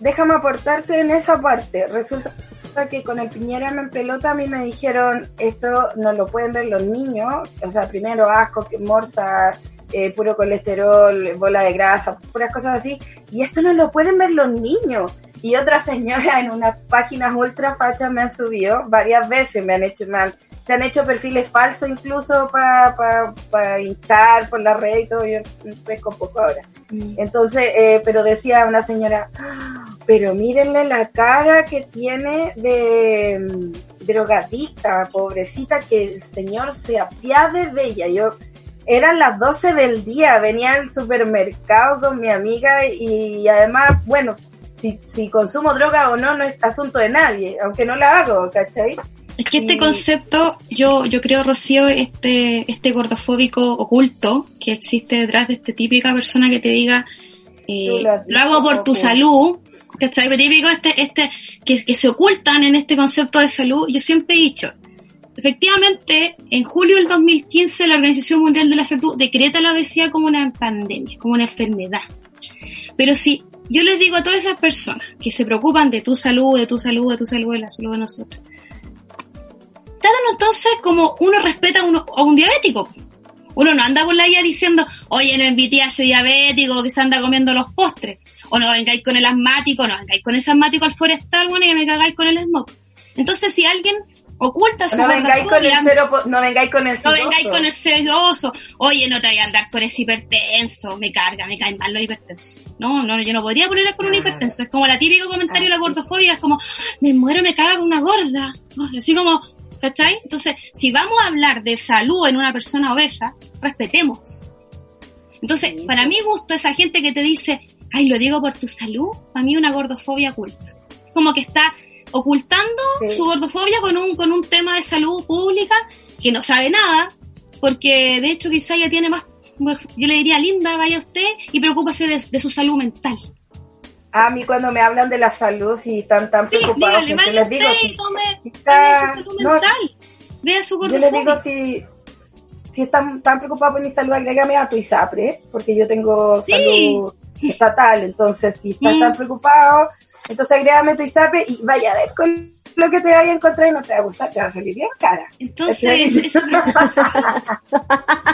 Speaker 4: déjame aportarte en esa parte. Resulta que con el Piñera en pelota a mí me dijeron, esto no lo pueden ver los niños, o sea, primero asco, que morsa, eh, puro colesterol, bola de grasa, puras cosas así, y esto no lo pueden ver los niños. Y otras señoras en unas páginas ultra fachas me han subido varias veces, me han hecho, me han, se han hecho perfiles falsos incluso para hinchar por la red y todo, yo pesco un poco ahora. Entonces, eh, pero decía una señora, "Ah, pero mírenle la cara que tiene de mm, drogadicta, pobrecita, que el señor se apiade de ella. Yo, eran las 12 del día, venía al supermercado con mi amiga y, además, bueno, si, si consumo droga o no, no es asunto de nadie, aunque no la hago, ¿cachai?
Speaker 2: Es que este concepto, yo, yo creo, Rocío, este, este gordofóbico oculto que existe detrás de esta típica persona que te diga, eh,
Speaker 4: lo
Speaker 2: hago por tu
Speaker 4: Coco.
Speaker 2: salud, ¿cachai? Pero típico este, este, que, que se ocultan en este concepto de salud, yo siempre he dicho, efectivamente, en julio del 2015 la Organización Mundial de la Salud decreta la obesidad como una pandemia, como una enfermedad. Pero si yo les digo a todas esas personas que se preocupan de tu salud, de tu salud, de tu salud, de la salud de nosotros, tratan entonces como uno respeta a, uno, a un diabético. Uno no anda por la vida diciendo, oye, no invité a ese diabético que se anda comiendo los postres. O no vengáis con el asmático, no vengáis con ese asmático al forestal, bueno, y me cagáis con el smog. Entonces, si alguien oculta su
Speaker 4: No vengáis con el cero, no vengáis con el
Speaker 2: no
Speaker 4: sidoso.
Speaker 2: vengáis con el sedoso. Oye, no te vayas a andar con ese hipertenso. Me carga, me caen mal los hipertensos. No, no, yo no podría poner por un hipertenso. Es como la típico comentario de la
Speaker 4: Ah,
Speaker 2: gordofobia. Es como, me muero, me caga con una gorda. Así como, ¿cachai? Entonces, si vamos a hablar de salud en una persona obesa, respetemos. Entonces,
Speaker 4: Sí.
Speaker 2: para mi gusto, esa gente que te dice, ay, lo digo por tu salud, para mí es una gordofobia oculta. Como que está ocultando
Speaker 4: Sí.
Speaker 2: su gordofobia con un, con un tema de salud pública que no sabe nada, porque de hecho quizá ya tiene más, yo le diría, linda, vaya usted y preocúpese de, de su salud mental.
Speaker 4: A mí cuando me hablan de la salud, si están tan
Speaker 2: Sí,
Speaker 4: preocupados,
Speaker 2: dígale,
Speaker 4: les digo,
Speaker 2: y
Speaker 4: si,
Speaker 2: tome,
Speaker 4: si está-
Speaker 2: su salud
Speaker 4: no,
Speaker 2: mental, vea su
Speaker 4: yo les digo si, si están tan preocupados por mi salud, agrégame a tu ISAPRE, porque yo tengo
Speaker 2: Sí.
Speaker 4: salud estatal, entonces si estás
Speaker 2: Mm.
Speaker 4: tan preocupado, entonces agrégame tu ISAPRE y vaya a ver con lo que te vaya a encontrar y no te va a gustar, te va a salir bien cara.
Speaker 2: Entonces, eso es lo que pasa.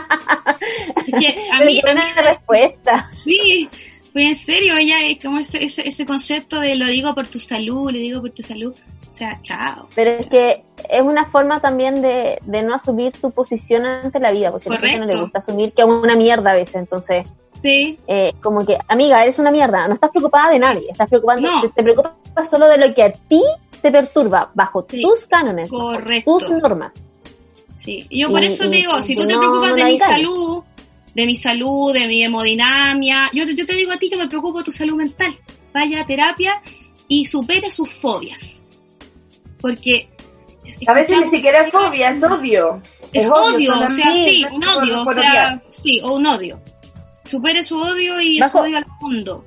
Speaker 2: A mí, a mí
Speaker 1: una respuesta.
Speaker 2: Sí, pues en serio, ella es como ese, ese, ese concepto de lo digo por tu salud, le digo por tu salud. O sea, chao.
Speaker 1: Pero es que es una forma también de, de no asumir tu posición ante la vida, porque a la gente no le gusta asumir que es una mierda a veces. Entonces,
Speaker 2: Sí,
Speaker 1: eh, como que, amiga, eres una mierda, no estás preocupada de nadie, estás preocupando,
Speaker 2: No.
Speaker 1: te, te preocupas solo de lo que a ti te perturba, bajo
Speaker 2: Sí.
Speaker 1: tus cánones,
Speaker 2: Correcto.
Speaker 1: tus normas.
Speaker 2: sí. Y yo por
Speaker 1: Y-
Speaker 2: eso te digo, si tú te preocupas
Speaker 1: no
Speaker 2: de mi salud, de mi salud, de mi hemodinamia, yo, te- yo te digo a ti que me preocupo de tu salud mental. Vaya a terapia y supere sus fobias. Porque...
Speaker 4: A veces ni siquiera es fobia, es odio.
Speaker 2: Es odio, o sea, sí, un
Speaker 4: por-
Speaker 2: odio, o sea, sí, o un odio. Supere su odio y
Speaker 1: Bajo-
Speaker 2: su odio al mundo.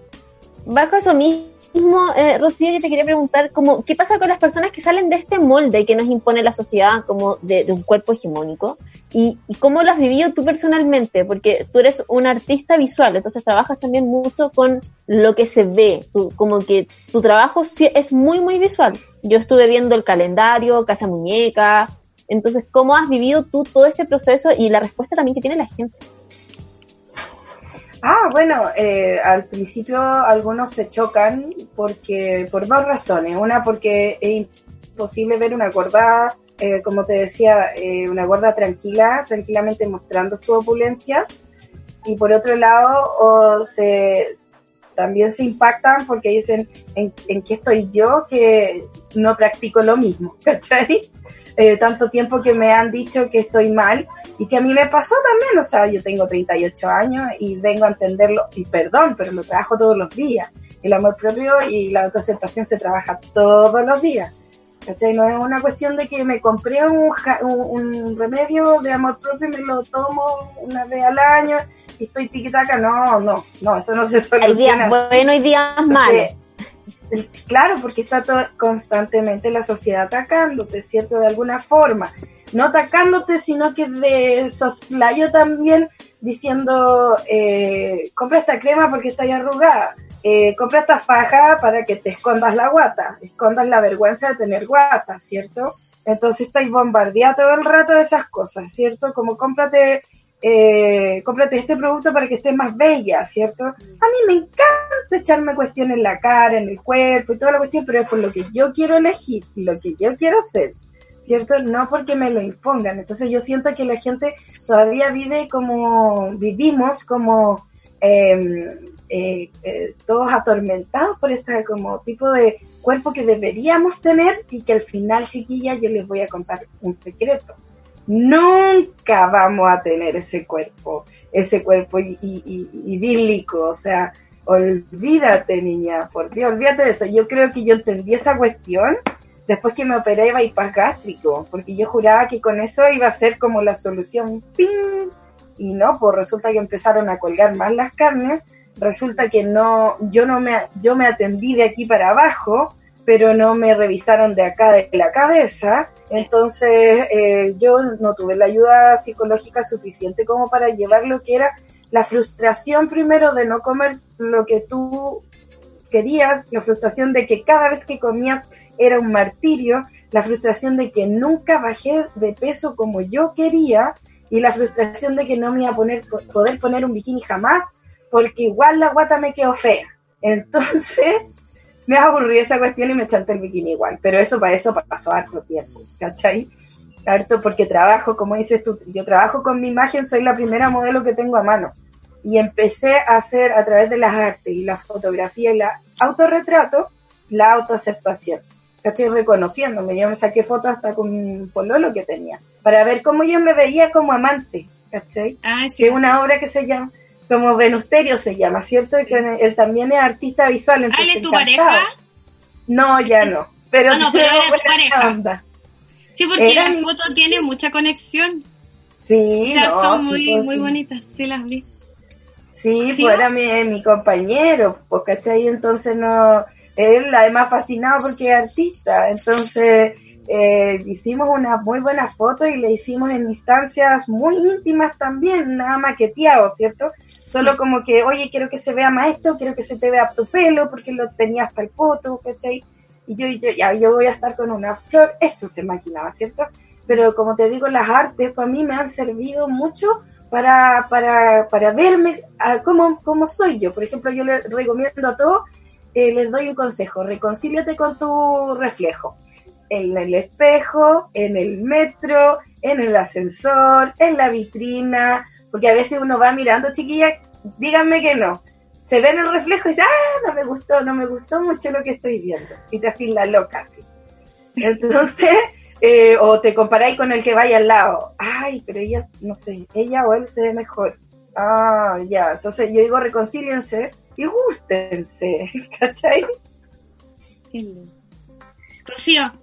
Speaker 1: Bajo eso mismo, mismo, eh, Rocío, yo te quería preguntar, como, ¿qué pasa con las personas que salen de este molde que nos impone la sociedad como de, un cuerpo hegemónico? ¿Y, cómo lo has vivido tú personalmente? Porque tú eres un artista visual, entonces trabajas también mucho con lo que se ve, como que tu trabajo es muy, muy visual. Yo estuve viendo el calendario, Casa Muñeca, entonces, ¿cómo has vivido tú todo este proceso y la respuesta también que tiene la gente?
Speaker 4: Ah, bueno, eh, al principio algunos se chocan porque por dos razones. Una porque es imposible ver una gorda, eh, como te decía, eh, una gorda tranquila, tranquilamente mostrando su opulencia. Y por otro lado, se, también se impactan porque dicen, ¿en, ¿en qué estoy yo que no practico lo mismo? ¿Cachai? Eh, tanto tiempo que me han dicho que estoy mal y que a mí me pasó también, o sea, yo tengo 38 años y vengo a entenderlo, y perdón, pero lo trabajo todos los días. El amor propio y la autoaceptación se trabaja todos los días. ¿cachai? No es una cuestión de que me compré un, un, remedio de amor propio y me lo tomo una vez al año y estoy tiquitaca. No, no, no, eso no se soluciona.
Speaker 1: Hay días buenos y días malos.
Speaker 4: Claro, porque está todo, constantemente la sociedad atacándote, ¿cierto? De alguna forma. No atacándote, sino que de soslayo también diciendo, eh, compra esta crema porque está arrugada. Eh, compra esta faja para que te escondas la guata, escondas la vergüenza de tener guata, ¿cierto? Entonces estáis bombardeados todo el rato de esas cosas, ¿cierto? Como cómprate eh, cómprate este producto para que estés más bella, ¿cierto? A mí me encanta echarme cuestiones en la cara, en el cuerpo y toda la cuestión, pero es por lo que yo quiero elegir, lo que yo quiero hacer, ¿cierto? No porque me lo impongan. Entonces yo siento que la gente todavía vive como, vivimos como em, eh, eh, todos atormentados por este como tipo de cuerpo que deberíamos tener y que al final, chiquilla, yo les voy a contar un secreto nunca vamos a tener ese cuerpo, ese cuerpo idílico, o sea, olvídate niña, por Dios, olvídate de eso. Yo creo que yo entendí esa cuestión después que me operé bypass gástrico, porque yo juraba que con eso iba a ser como la solución, ¡ping! y no, pues resulta que empezaron a colgar más las carnes, resulta que no, yo no me, yo me atendí de aquí para abajo, pero no me revisaron de acá de la cabeza, entonces eh, yo no tuve la ayuda psicológica suficiente como para llevar lo que era la frustración primero de no comer lo que tú querías, la frustración de que cada vez que comías era un martirio, la frustración de que nunca bajé de peso como yo quería y la frustración de que no me iba a poner, poder poner un bikini jamás porque igual la guata me quedó fea. Entonces, me aburrido esa cuestión y me chanté el bikini igual. Pero eso para eso pasó harto tiempo, ¿cachai? Harto porque trabajo, como dices tú, yo trabajo con mi imagen, soy la primera modelo que tengo a mano. Y empecé a hacer a través de las artes y la fotografía y la autorretrato, la autoaceptación. ¿Cachai? Reconociéndome. Yo me saqué fotos hasta con un pololo que tenía. Para ver cómo yo me veía como amante. ¿Cachai? Ah, sí. Que es una obra que se llama como Venusterio se llama, ¿cierto? Y que él también es artista visual.
Speaker 2: ¿Ah, es tu pareja?
Speaker 4: No, ya no. Pero,
Speaker 2: no, pero era tu pareja. Sí, porque la foto tiene mucha conexión.
Speaker 4: Sí,
Speaker 2: o sea, son muy, pues, muy bonitas, sí las vi.
Speaker 4: Sí, pues era mi, mi compañero, pues, ¿cachai? Entonces no, él además fascinado porque es artista, entonces eh, hicimos una muy buena foto y le hicimos en instancias muy íntimas también, nada maqueteado, ¿cierto? Solo como que, oye, quiero que se vea más esto, quiero que se te vea tu pelo, porque lo tenía hasta el foto, ¿cachai? Y yo, yo, ya, yo voy a estar con una flor, eso se imaginaba, ¿cierto? Pero como te digo, las artes para mí me han servido mucho para, para, para verme a cómo, cómo soy yo. Por ejemplo, yo le recomiendo a todos, eh, les doy un consejo, reconcíliate con tu reflejo. En el espejo, en el metro, en el ascensor, en la vitrina, porque a veces uno va mirando, chiquilla, díganme que no. Se ve en el reflejo y dice, ah, no me gustó, no me gustó mucho lo que estoy viendo. Y te haces la loca, así. Entonces, eh, o te comparáis con el que vaya al lado. Ay, pero ella, no sé, ella o él se ve mejor. Ah, ya. Entonces yo digo, reconcíliense y gustense. ¿Cachai?
Speaker 2: Rocío,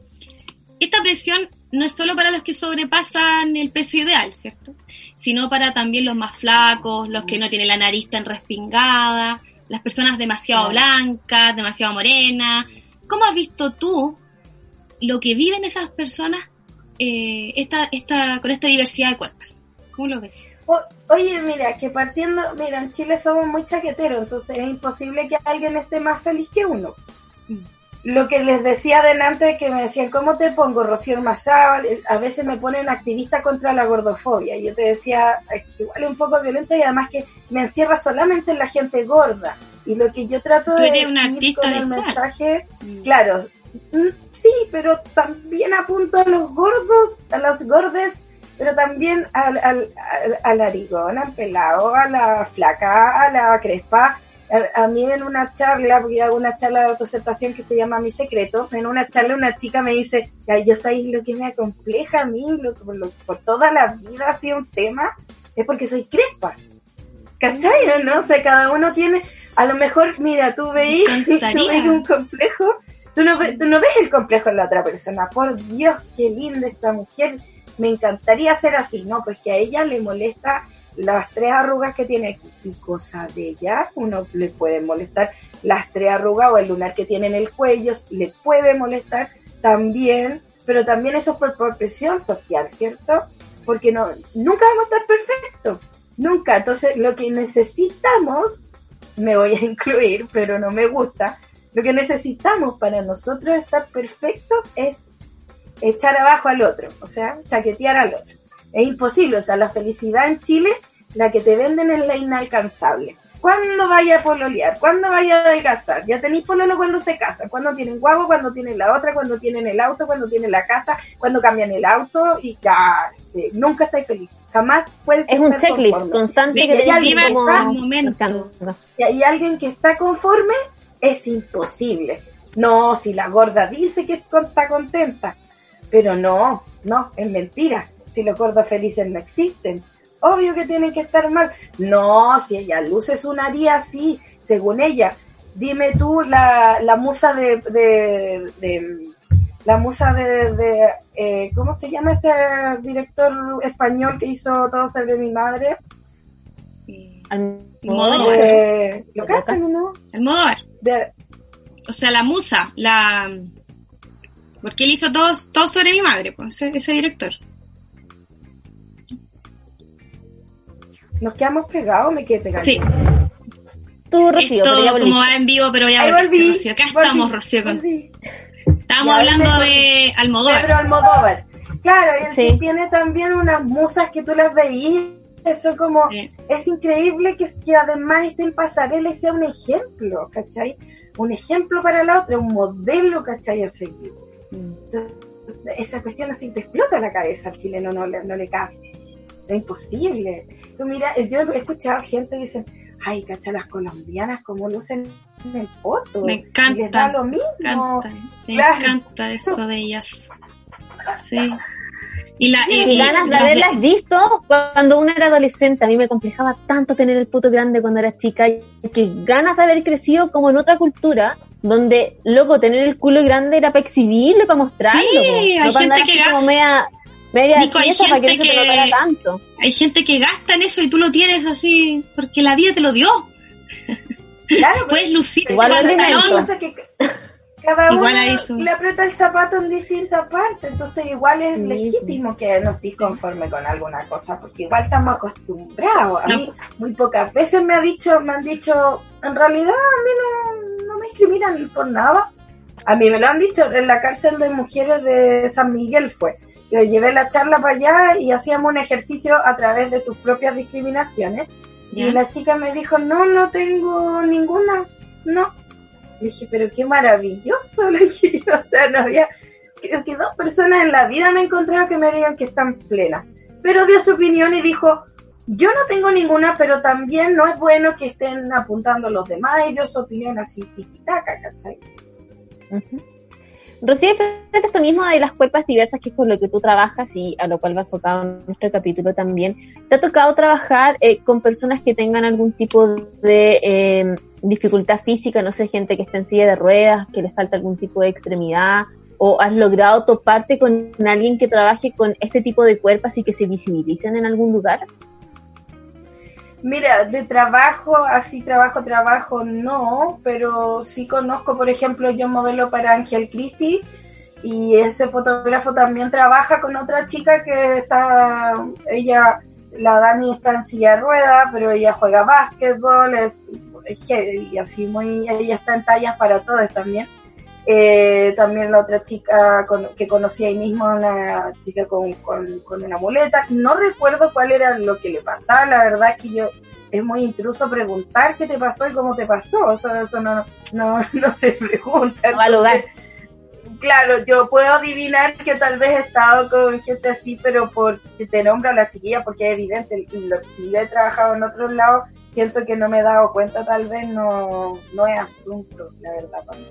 Speaker 2: esta presión no es solo para los que sobrepasan el peso ideal, ¿cierto? Sino para también los más flacos, los que no tienen la nariz tan respingada, las personas demasiado blancas, demasiado morenas. ¿Cómo has visto tú lo que viven esas personas eh, esta, esta, con esta diversidad de cuerpos? ¿Cómo lo ves?
Speaker 4: oye, mira, que partiendo, mira, en Chile somos muy chaqueteros, entonces es imposible que alguien esté más feliz que uno. Mm. Lo que les decía adelante, que me decían, ¿cómo te pongo, Rocío Mazábal? A veces me ponen activista contra la gordofobia. Y yo te decía, igual es un poco violento y además que me encierra solamente en la gente gorda. Y lo que yo trato de decir con el mensaje, mm. claro, mm, sí, pero también apunto a los gordos, a los gordes pero también al, al, al, arigón, al pelado, a la flaca, a la crespa. A, mí en una charla, porque hago una charla de autoaceptación que se llama Mi Secreto, en una charla una chica me dice, yo sabéis lo que me acompleja a mí, lo, por toda la vida ha sido un tema, es porque soy crespa. ¿Cachai? No sé, cada uno tiene, a lo mejor, mira, tú veis, un complejo, tú no, tú no ves el complejo en la otra persona, por Dios, qué linda esta mujer, me encantaría ser así, ¿no? Pues que a ella le molesta las tres arrugas que tiene aquí. Y cosa de ella, uno le puede molestar las tres arrugas o el lunar que tiene en el cuello, le puede molestar también, pero también eso es por, presión social, ¿cierto? Porque no, nunca vamos a estar perfectos, nunca. Entonces, lo que necesitamos, me voy a incluir, pero no me gusta, lo que necesitamos para nosotros estar perfectos es echar abajo al otro, o sea, chaquetear al otro. Es imposible, o sea, la felicidad en Chile, la que te venden es la inalcanzable. ¿Cuándo vaya a pololear? ¿Cuándo vaya a adelgazar? Ya tenéis pololo cuando se casa, cuando tienen guagua, cuando tienen la otra, cuando tienen el auto, cuando tienen la casa, cuando cambian el auto y ya, nunca estáis feliz. Jamás puedes
Speaker 1: Es un checklist constante que
Speaker 4: momento. Y hay alguien que está conforme, es imposible. No, si la gorda dice que está contenta, pero no, no, es mentira. Si los gordos felices no existen. Obvio que tienen que estar mal. No, si ella luce su nariz así, según ella. Dime tú la, la musa de, de, la musa de, de eh, ¿cómo se llama este director español que hizo todo sobre mi madre?
Speaker 2: Almodóvar.
Speaker 4: Eh, ¿Lo cachan no?
Speaker 2: Almodóvar. o sea, la musa, la porque él hizo todo, todo sobre mi madre, pues, ese, director.
Speaker 4: ¿Nos quedamos pegados me quedé pegado?
Speaker 2: Sí.
Speaker 1: Tú, Rocío.
Speaker 2: Esto como va en vivo, pero ya volví, Rocío. Acá estamos, Rocío. Estábamos hablando de Almodóvar.
Speaker 4: Pedro Almodóvar. Claro, y él tiene también unas musas que tú las veías. Eso como, es increíble que, que además esté en pasarela y sea un ejemplo, ¿cachai? Un ejemplo para la otra, un modelo, ¿cachai? A seguir esa cuestión así te explota la cabeza al chileno, no, no le cabe. Es imposible. Tú mira, yo he escuchado gente que dice, ay, cacha, las colombianas como lucen en el foto.
Speaker 2: Me encanta.
Speaker 4: lo mismo.
Speaker 2: Me encanta, eso de ellas. Sí.
Speaker 1: Y, la, ganas de haberlas visto cuando uno era adolescente. A mí me complejaba tanto tener el puto grande cuando era chica, que ganas de haber crecido como en otra cultura, donde, loco, tener el culo grande era para exhibirlo, para mostrarlo.
Speaker 2: Sí, hay gente que gasta.
Speaker 1: Media, media Nico, hay gente que, que tanto.
Speaker 2: Hay gente que gasta en eso y tú lo tienes así, porque la vida te lo dio. Claro, Puedes lucir
Speaker 4: igual pantalón. Que cada igual uno le aprieta el zapato en distinta parte, entonces igual es legítimo que no estés conforme con alguna cosa, porque igual estamos acostumbrados. A mí muy pocas veces me ha dicho, me han dicho, en realidad a mí no me discriminan por nada. A mí me lo han dicho, en la cárcel de mujeres de San Miguel fue. Yo llevé la charla para allá y hacíamos un ejercicio a través de tus propias discriminaciones. Y la chica me dijo, no, no tengo ninguna, no. Dije, pero qué maravilloso, le dije, o sea, no había, creo que dos personas en la vida me he encontrado que me digan que están plenas. Pero dio su opinión y dijo, yo no tengo ninguna, pero también no es bueno que estén apuntando los demás, ellos opinión así, tiquitaca, ¿cachai?
Speaker 1: Rocío, frente a esto mismo de las cuerpas diversas, que es con lo que tú trabajas y a lo cual va enfocado en nuestro capítulo también, ¿te ha tocado trabajar eh, con personas que tengan algún tipo de eh, dificultad física, no sé, gente que está en silla de ruedas, que les falta algún tipo de extremidad, o has logrado toparte con alguien que trabaje con este tipo de cuerpos y que se visibilicen en algún lugar?
Speaker 4: Mira, de trabajo, así trabajo, trabajo, no, pero sí conozco, por ejemplo, yo modelo para Ángel Christie y ese fotógrafo también trabaja con otra chica que está, ella, la Dani está en silla de rueda, pero ella juega básquetbol, es, y así muy, ella está en tallas para todos también. Eh, también la otra chica que conocí ahí mismo, una chica con, con, una muleta. No recuerdo cuál era lo que le pasaba, la verdad es que yo es muy intruso preguntar qué te pasó y cómo te pasó, eso, eso no, no, no se pregunta.
Speaker 1: No va lugar.
Speaker 4: Claro, yo puedo adivinar que tal vez he estado con gente así, pero porque te nombra la chiquilla, porque es evidente, y lo, si yo he trabajado en otros lados, siento que no me he dado cuenta, tal vez no, no es asunto, la verdad, para mí.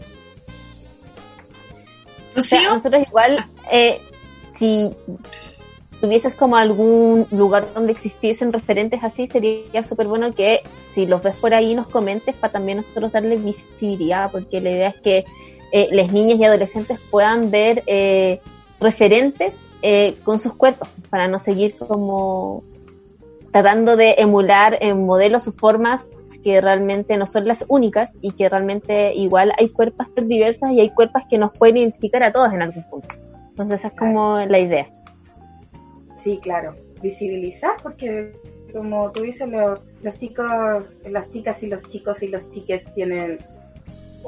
Speaker 1: O sea, nosotros igual, eh, si tuvieses como algún lugar donde existiesen referentes así, sería súper bueno que si los ves por ahí nos comentes para también nosotros darle visibilidad, porque la idea es que eh, las niñas y adolescentes puedan ver eh, referentes eh, con sus cuerpos, para no seguir como tratando de emular en modelos o formas que realmente no son las únicas y que realmente igual hay cuerpos diversas y hay cuerpos que nos pueden identificar a todos en algún punto. Entonces esa es como la idea.
Speaker 4: Sí, claro, visibilizar porque como tú dices, los, los chicos, las chicas y los chicos y los chiques tienen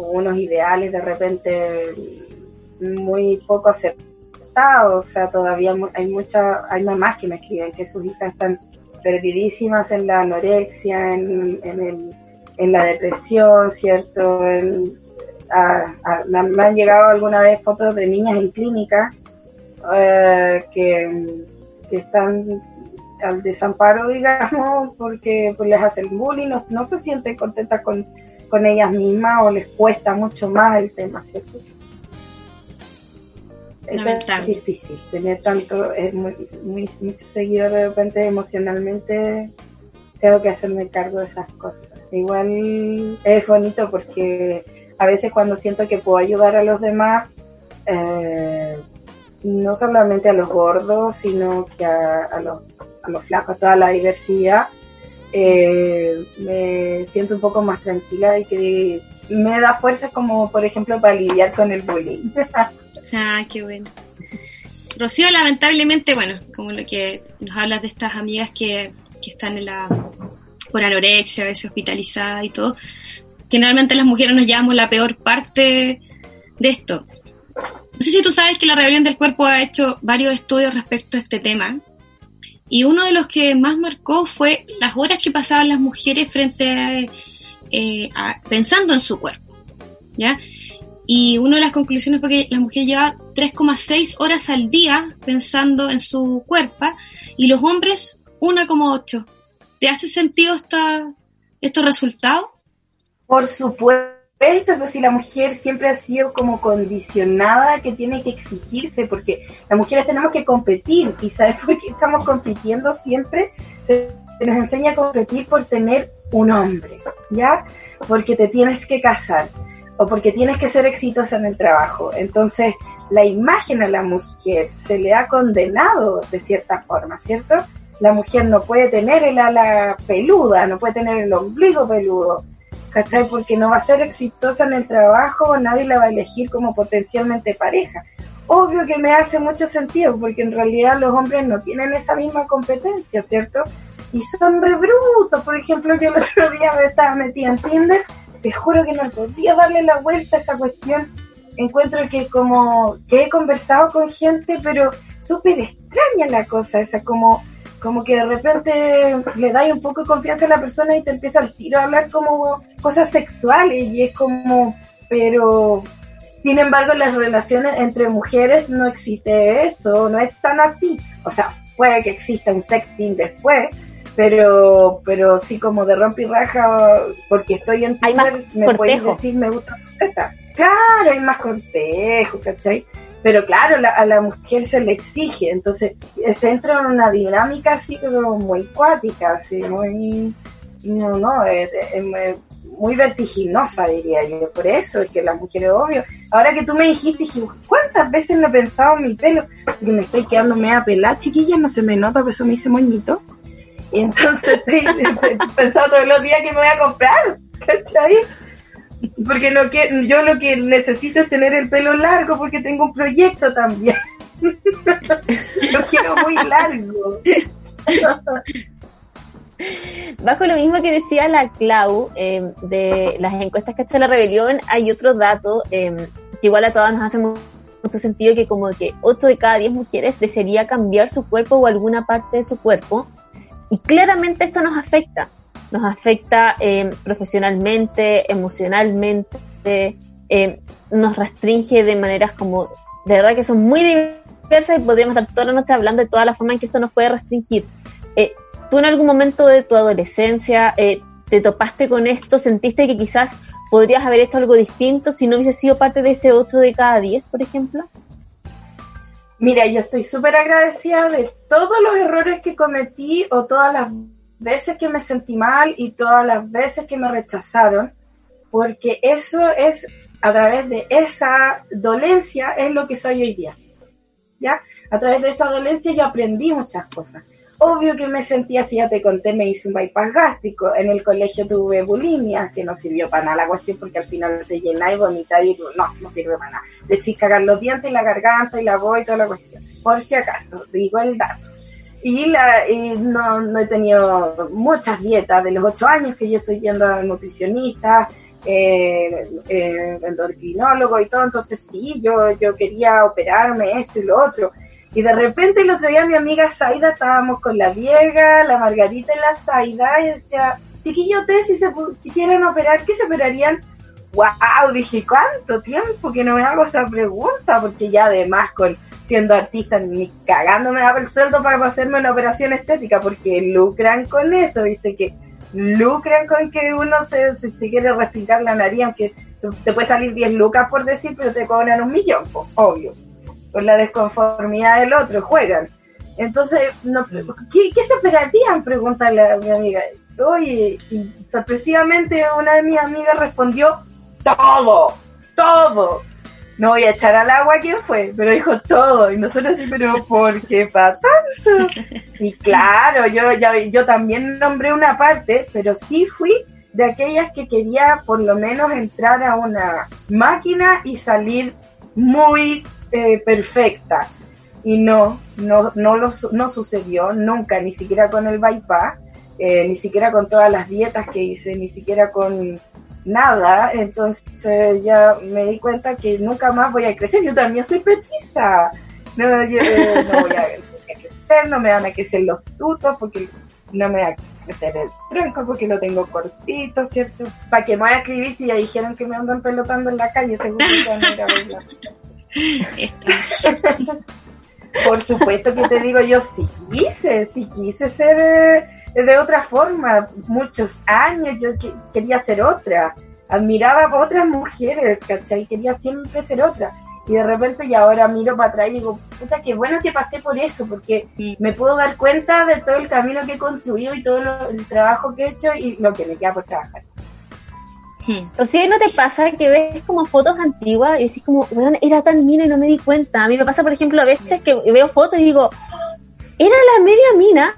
Speaker 4: unos ideales de repente muy poco aceptados, o sea, todavía hay muchas, hay mamás que me escriben que sus hijas están perdidísimas en la anorexia, en, el, en la depresión, ¿cierto? me han llegado alguna vez fotos de niñas en clínica eh, que, están al desamparo, digamos, porque pues, les hacen bullying, no se sienten contentas con, con ellas mismas o les cuesta mucho más el tema, ¿cierto? es difícil, tener tanto, es muy, muy, mucho seguidor de repente emocionalmente, tengo que hacerme cargo de esas cosas. Igual es bonito porque a veces cuando siento que puedo ayudar a los demás, eh, no solamente a los gordos, sino que a, los, a los flacos, a toda la diversidad, eh, me siento un poco más tranquila y que me da fuerza como por ejemplo para lidiar con el bullying.
Speaker 2: Ah, qué bueno. Rocío, lamentablemente, bueno, como lo que nos hablas de estas amigas que, que están en la, por anorexia, a veces hospitalizadas y todo, generalmente las mujeres nos llevamos la peor parte de esto. No sé si tú sabes que la Rebelión del Cuerpo ha hecho varios estudios respecto a este tema. Y uno de los que más marcó fue las horas que pasaban las mujeres frente eh, a, pensando en su cuerpo. ¿Ya? Y una de las conclusiones fue que la mujer lleva 3,6 horas al día pensando en su cuerpo y los hombres 1,8. ¿Te hace sentido esta, estos resultados?
Speaker 4: Por supuesto, pero si la mujer siempre ha sido como condicionada que tiene que exigirse, porque las mujeres tenemos que competir y ¿sabes por qué estamos compitiendo siempre? Se nos enseña a competir por tener un hombre, ¿ya? Porque te tienes que casar o porque tienes que ser exitosa en el trabajo. Entonces, la imagen a la mujer se le ha condenado de cierta forma, ¿cierto? La mujer no puede tener el ala peluda, no puede tener el ombligo peludo, ¿cachai? Porque no va a ser exitosa en el trabajo, nadie la va a elegir como potencialmente pareja. Obvio que me hace mucho sentido, porque en realidad los hombres no tienen esa misma competencia, ¿cierto? Y son re brutos. Por ejemplo, yo el otro día me estaba metida en Tinder te juro que no podía darle la vuelta a esa cuestión. Encuentro que como que he conversado con gente, pero súper extraña la cosa, esa como, como que de repente le da un poco de confianza a la persona y te empieza al tiro a hablar como cosas sexuales y es como, pero sin embargo las relaciones entre mujeres no existe eso, no es tan así. O sea, puede que exista un sexting después, pero pero sí como de rompe y raja porque estoy en
Speaker 1: Tinder
Speaker 4: me puedes decir me gusta claro hay más cortejo ¿cachai? Pero claro a la mujer se le exige entonces se entra en una dinámica así como muy cuática así muy no no es, muy vertiginosa diría yo por eso es que las mujeres obvio. Ahora que tú me dijiste dije cuántas veces no he pensado en mi pelo porque me estoy quedando media pelada chiquilla no se me nota pero eso me hice moñito. Y entonces estoy pensando todos los días que me voy a comprar, ¿cachai? Porque no que, yo lo que necesito es tener el pelo largo porque tengo un proyecto también. lo quiero muy largo.
Speaker 1: Bajo lo mismo que decía la Clau eh, de las encuestas que ha hecho la rebelión, hay otro dato eh, que igual a todas nos hace mucho sentido que como que 8 de cada 10 mujeres desearía cambiar su cuerpo o alguna parte de su cuerpo. Y claramente esto nos afecta. Nos afecta eh, profesionalmente, emocionalmente, nos restringe de maneras como, de verdad que son muy diversas y podríamos estar toda la noche hablando de todas las formas en que esto nos puede restringir. ¿Tú en algún momento de tu adolescencia eh, te topaste con esto? ¿Sentiste que quizás podrías haber hecho algo distinto si no hubiese sido parte de ese 8 de cada 10, por ejemplo?
Speaker 4: Mira, yo estoy súper agradecida de todos los errores que cometí o todas las veces que me sentí mal y todas las veces que me rechazaron, porque eso es a través de esa dolencia es lo que soy hoy día. ¿Ya? A través de esa dolencia yo aprendí muchas cosas. Obvio que me sentía, si ya te conté, me hice un bypass gástrico. En el colegio tuve bulimia, que no sirvió para nada la cuestión, porque al final te llena y vomita y no, no sirve para nada. De cagar los dientes y la garganta y la voz y toda la cuestión. Por si acaso, digo el dato. Y, la, no, no he tenido muchas dietas de los ocho años que yo estoy yendo al nutricionista, eh, eh, endocrinólogo y todo. Entonces sí, yo, yo quería operarme esto y lo otro y de repente el otro día mi amiga Zaida, estábamos con la Diega, la Margarita y la Zaida, y decía, chiquillos, ustedes si se quisieran operar, ¿qué se operarían? ¡Wow! Dije, ¿cuánto tiempo que no me hago esa pregunta? Porque ya además con siendo artista ni cagando me daba el sueldo para hacerme una operación estética, porque lucran con eso, viste que lucran con que uno se, se, quiere respirar la nariz, aunque te puede salir 10 lucas por decir, pero te cobran un millón, obvio con la desconformidad del otro, juegan. Entonces, no, ¿qué, ¿qué, se esperarían? Pregunta la, mi amiga. Oye, y sorpresivamente una de mis amigas respondió, todo, todo. No voy a echar al agua quién fue, pero dijo todo. Y nosotros sí, pero ¿por qué para tanto? Y claro, yo, ya, yo también nombré una parte, pero sí fui de aquellas que quería por lo menos entrar a una máquina y salir muy eh, perfecta. Y no, no, no, lo, no sucedió nunca, ni siquiera con el bypass, eh, ni siquiera con todas las dietas que hice, ni siquiera con nada. Entonces ya me di cuenta que nunca más voy a crecer. Yo también soy petiza. No, eh, no voy a crecer, no me van a crecer los tutos porque no me va a crecer el tronco porque lo tengo cortito, ¿cierto? ¿Para que me voy a escribir si ya dijeron que me andan pelotando en la calle? Seguro que van a ir a verla. Por supuesto que te digo, yo sí quise, sí quise ser eh, de otra forma. Muchos años yo quería ser otra. Admiraba a otras mujeres, ¿cachai? Quería siempre ser otra. Y de repente y ahora miro para atrás y digo, puta, qué bueno que pasé por eso, porque me puedo dar cuenta de todo el camino que he construido y todo el trabajo que he hecho y lo que me queda por trabajar.
Speaker 1: O sea, ¿no te pasa que ves como fotos antiguas y decís como, weón, era tan mina y no me di cuenta? A mí me pasa, por ejemplo, a veces que veo fotos y digo, era la media mina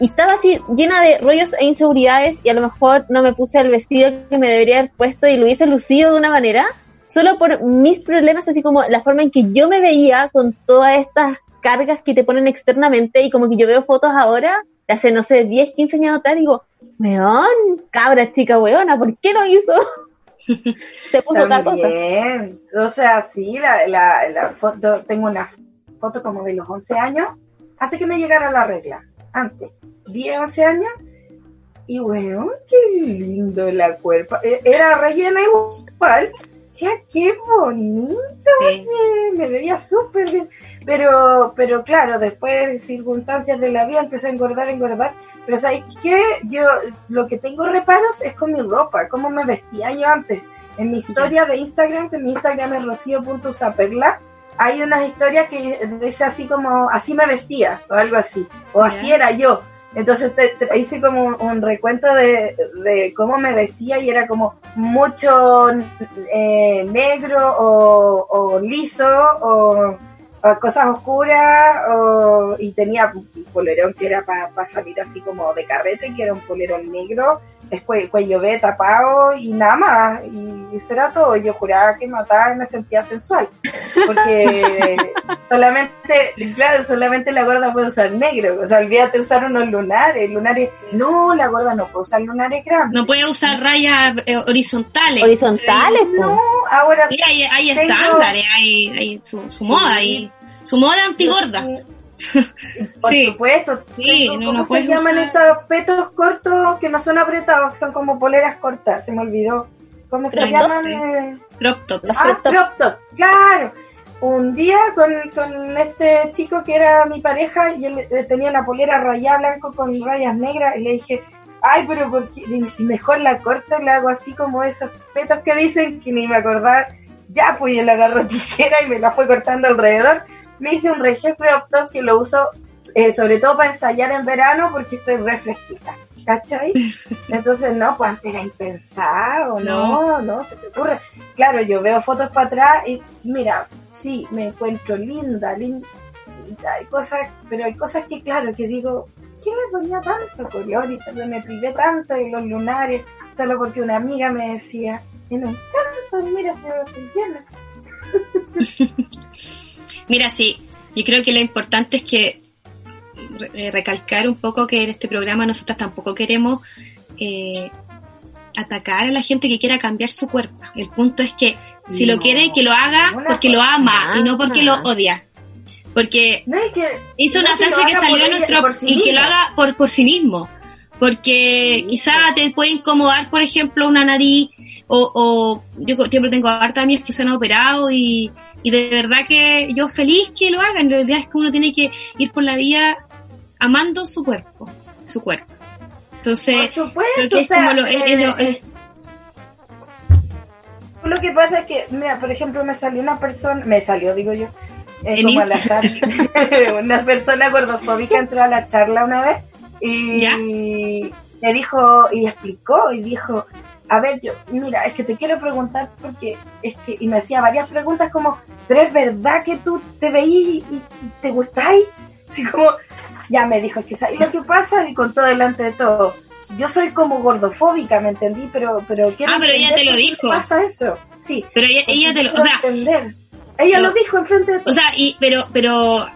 Speaker 1: y estaba así llena de rollos e inseguridades y a lo mejor no me puse el vestido que me debería haber puesto y lo hubiese lucido de una manera, solo por mis problemas, así como la forma en que yo me veía con todas estas cargas que te ponen externamente y como que yo veo fotos ahora, de hace, no sé, 10, 15 años atrás, digo, weón, cabra chica weona, ¿por qué no hizo? Se puso otra cosa.
Speaker 4: O sea, sí, la, la, la foto, tengo una foto como de los 11 años, antes que me llegara la regla, antes, 10, 11 años, y weón, qué lindo la cuerpo. E, era rellena igual, ya qué bonito, me veía súper bien. Pero, pero claro, después de circunstancias de la vida empecé a engordar, engordar. Pero ¿sabes qué? Yo lo que tengo reparos es con mi ropa, cómo me vestía yo antes. En mi historia de Instagram, que mi Instagram es rocío.zaperla, hay unas historias que dice así como, así me vestía, o algo así, o así era yo. Entonces hice como un recuento de, de, cómo me vestía y era como mucho eh, negro o, o liso o cosas oscuras o, y tenía un polerón que era para salir así como de carrete, que era un polerón negro, después cuello B tapado y nada más, y eso era todo. Yo juraba que mataba y me sentía sensual, porque solamente, claro, solamente la gorda puede usar negro, o sea, olvídate usar unos lunares, lunares, no, la gorda no puede usar lunares grandes.
Speaker 2: No puede usar rayas eh, horizontales.
Speaker 1: Horizontales.
Speaker 4: No, ahora
Speaker 2: Sí, hay, hay
Speaker 4: Tengo-
Speaker 2: estándares, hay, hay su, su moda, hay su moda antigorda.
Speaker 4: Por
Speaker 2: Sí.
Speaker 4: supuesto.
Speaker 2: Sí, no,
Speaker 4: ¿Cómo
Speaker 2: no
Speaker 4: se llaman
Speaker 2: usar-
Speaker 4: estos petos cortos que no son apretados, que son como poleras cortas? Se me olvidó. ¿Cómo se llaman?
Speaker 2: sí.
Speaker 4: Eh,
Speaker 2: Crop top.
Speaker 4: Ah,
Speaker 1: crop top.
Speaker 4: crop top, claro. Un día con, con este chico que era mi pareja y él eh, tenía una polera rayada blanco con rayas negras y le dije, ay, pero ¿por qué? Y si mejor la corto y la hago así como esos petos que dicen que ni me acordaba. Ya, pues yo le agarro tijera y me la fue cortando alrededor. Me hice un regio crop que lo uso eh, sobre todo para ensayar en verano porque estoy re fresquita. ¿Cachai? Entonces, no, pues antes era impensado, no, no, se te ocurre. Claro, yo veo fotos para atrás y mira, sí, me encuentro linda, linda, hay cosas, pero hay cosas que, claro, que digo, ¿qué me ponía tanto tal? me privé tanto de los lunares, solo porque una amiga me decía, en un canto, mira, se ve llena.
Speaker 2: Mira, sí, yo creo que lo importante es que eh, recalcar un poco que en este programa nosotras tampoco queremos eh, atacar a la gente que quiera cambiar su cuerpo. El punto es que si lo quiere, que lo haga porque lo ama y no porque lo odia. Porque
Speaker 4: No hay que,
Speaker 2: hizo una frase que salió en nuestro
Speaker 4: sí
Speaker 2: y que lo haga por, por sí mismo. Porque quizá te puede incomodar por ejemplo una nariz o, o yo siempre tengo harta amigas que se han operado y, y de verdad que yo feliz que lo hagan en realidad es que uno tiene que ir por la vida amando su cuerpo su cuerpo entonces
Speaker 4: Por supuesto,
Speaker 2: creo que es
Speaker 4: o sea,
Speaker 2: como lo, es- es lo-
Speaker 4: eh,
Speaker 2: es-
Speaker 4: Lo que pasa es que, mira, por ejemplo, me salió una persona, me salió, digo yo, eh,
Speaker 2: En
Speaker 4: como
Speaker 2: Insta.
Speaker 4: azar, una persona gordofóbica entró a la charla una vez y
Speaker 2: ¿Ya?
Speaker 4: Me dijo, y explicó, y dijo, a ver, yo, mira, es que te quiero preguntar porque es que, y me hacía varias preguntas como, pero es verdad que tú te veís y, y te gustáis, así como, ya me dijo, es que ¿sabes lo que pasa? Y contó delante de todo. Yo soy como gordofóbica, ¿me entendí? Pero, pero quiero
Speaker 2: Ah, pero ella te lo dijo.
Speaker 4: pasa eso? Sí.
Speaker 2: pero ella, ella te lo o sea
Speaker 4: entender. Ella
Speaker 2: lo-
Speaker 4: lo, dijo enfrente de
Speaker 2: o
Speaker 4: todos.
Speaker 2: sea y pero pero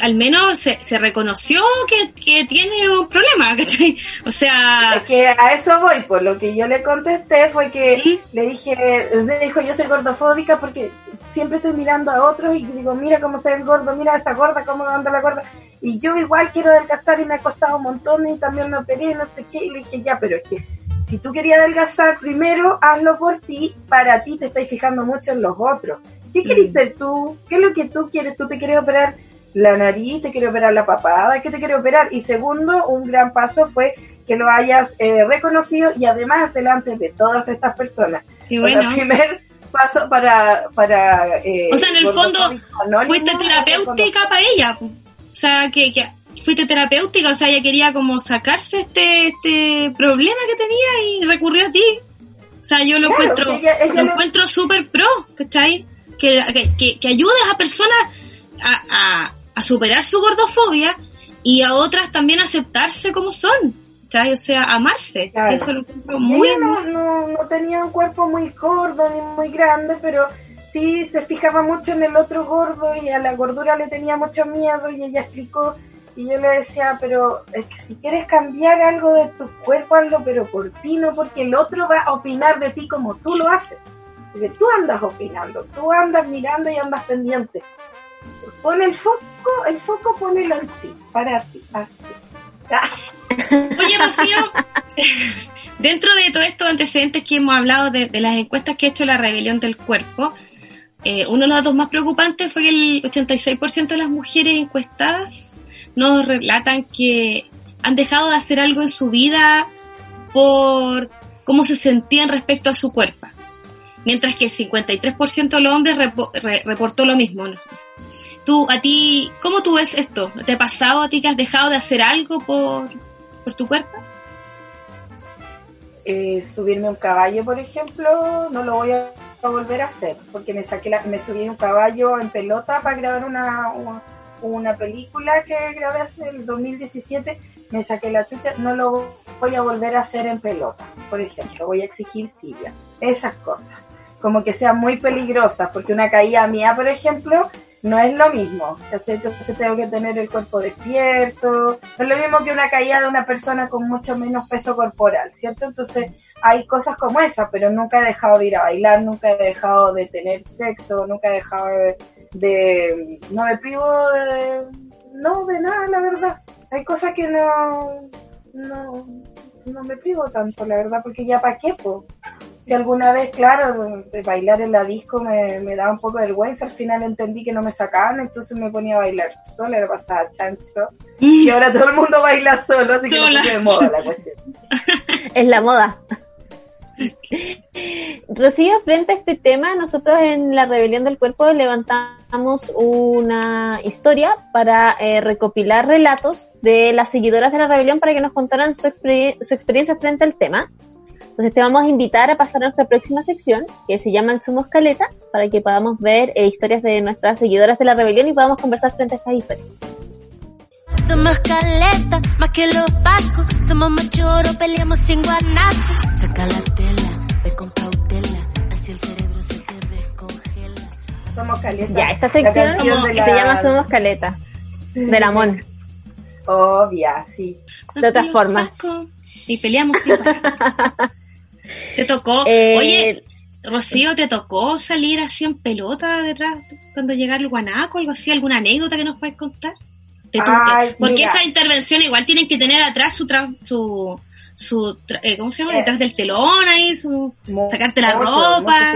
Speaker 2: al menos se, se reconoció que, que tiene un problema ¿cachai? o sea
Speaker 4: Es que a eso voy, por lo que yo le contesté fue que le dije, le dijo yo soy gordofóbica porque siempre estoy mirando a otros y digo, mira cómo se ve el gordo, mira esa gorda, cómo anda la gorda. Y yo igual quiero adelgazar y me ha costado un montón y también me operé y no sé qué. Y le dije, ya, pero es que si tú querías adelgazar primero, hazlo por ti, para ti te estáis fijando mucho en los otros. ¿Qué querés
Speaker 2: Mm.
Speaker 4: ser tú? ¿Qué es lo que tú quieres? ¿Tú te quieres operar la nariz? ¿Te quieres operar la papada? ¿Qué te quieres operar? Y segundo, un gran paso fue que lo hayas eh, reconocido y además delante de todas estas personas. O sea,
Speaker 2: bueno
Speaker 4: el primer paso para... para eh,
Speaker 2: O sea, en el fondo,
Speaker 4: Anónimo
Speaker 2: fuiste terapéutica para ella o sea que, que fuiste terapéutica o sea ella quería como sacarse este este problema que tenía y recurrió a ti o sea yo lo
Speaker 4: Claro,
Speaker 2: encuentro
Speaker 4: ella- ella
Speaker 2: lo encuentro súper pro ¿cachai? Que, que, que, que ayudes a personas a, a, a superar su gordofobia y a otras también aceptarse como son o sea amarse
Speaker 4: Claro.
Speaker 2: eso lo encuentro muy
Speaker 4: ella no,
Speaker 2: muy-
Speaker 4: no, no tenía un cuerpo muy gordo ni muy grande, pero sí se fijaba mucho en el otro gordo y a la gordura le tenía mucho miedo y ella explicó y yo le decía, pero es que si quieres cambiar algo de tu cuerpo, hazlo pero por ti, no porque el otro va a opinar de ti como tú lo haces. Porque tú andas opinando, tú andas mirando y andas pendiente. Pon el foco, el foco ponelo en ti, para ti, así. Ah,
Speaker 2: Oye, Rocío, dentro de todos estos antecedentes que hemos hablado de, las encuestas que ha hecho la rebelión del cuerpo, eh, uno de los datos más preocupantes fue que el 86% de las mujeres encuestadas nos relatan que han dejado de hacer algo en su vida por cómo se sentían respecto a su cuerpo, mientras que el 53% de los hombres repo- re- reportó lo mismo. ¿no? Tú, a ti, ¿cómo tú ves esto? ¿Te ha pasado a ti que has dejado de hacer algo por, por tu cuerpo?
Speaker 4: eh, subirme un caballo, por ejemplo, no lo voy a volver a hacer, porque me saqué la, me subí un caballo en pelota para grabar una, una, una película que grabé hace el 2017, me saqué la chucha, no lo voy a volver a hacer en pelota, por ejemplo, voy a exigir silla, esas cosas, como que sean muy peligrosas, porque una caída mía, por ejemplo, no es lo mismo, ¿cachai? Entonces tengo que tener el cuerpo despierto, no es lo mismo que una caída de una persona con mucho menos peso corporal, ¿cierto? Entonces hay cosas como esa, pero nunca he dejado de ir a bailar, nunca he dejado de tener sexo, nunca he dejado de... no me privo de... no, de nada, la verdad. Hay cosas que no... no, no me privo tanto, la verdad, porque ya pa' qué, po si alguna vez, claro, bailar en la disco me, me daba un poco de vergüenza, al final entendí que no me sacaban, entonces me ponía a bailar sola, era pasaba chancho. Y ahora todo el mundo baila solo, así que no de moda la cuestión.
Speaker 1: es la moda. Rocío, frente a este tema, nosotros en la Rebelión del Cuerpo levantamos una historia para eh, recopilar relatos de las seguidoras de la Rebelión para que nos contaran su, exper su experiencia frente al tema. Entonces te vamos a invitar a pasar a nuestra próxima sección, que se llama El Sumo Caleta, para que podamos ver eh, historias de nuestras seguidoras de la rebelión y podamos conversar frente a estas historias.
Speaker 3: Somos caleta, más que los pacos. Somos machoros, peleamos sin guanaco. Saca la tela, ve con cautela. Así el cerebro se te descongela.
Speaker 4: Somos caleta.
Speaker 1: Ya, esta sección se la... llama Somos Caleta. De la Mon.
Speaker 4: Obvia, sí.
Speaker 1: De otras formas.
Speaker 2: Y peleamos sin Te tocó, eh, oye, Rocío, ¿te tocó salir así en pelota detrás cuando llegara el guanaco, algo así, alguna anécdota que nos puedes contar? Ay, Porque esa intervención igual tienen que tener atrás su, su, su eh, ¿cómo se llama? Eh, detrás del telón ahí, su, sacarte la ropa.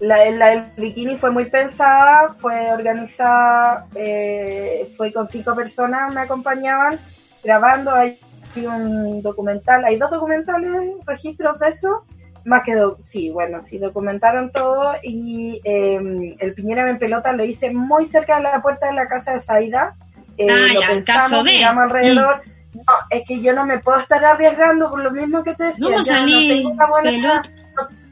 Speaker 4: La, la, el bikini fue muy pensada, fue organizada, eh, fue con cinco personas, me acompañaban grabando ahí un documental, hay dos documentales, registros de eso, más que, sí, bueno, sí, documentaron todo y eh, el Piñera en pelota lo hice muy cerca de la puerta de la casa de Saida.
Speaker 2: Eh, ah, lo ya, pensamos, caso de...
Speaker 4: alrededor. Mm. No, es que yo no me puedo estar arriesgando por lo mismo que te decía. No, ya, no tengo una buena...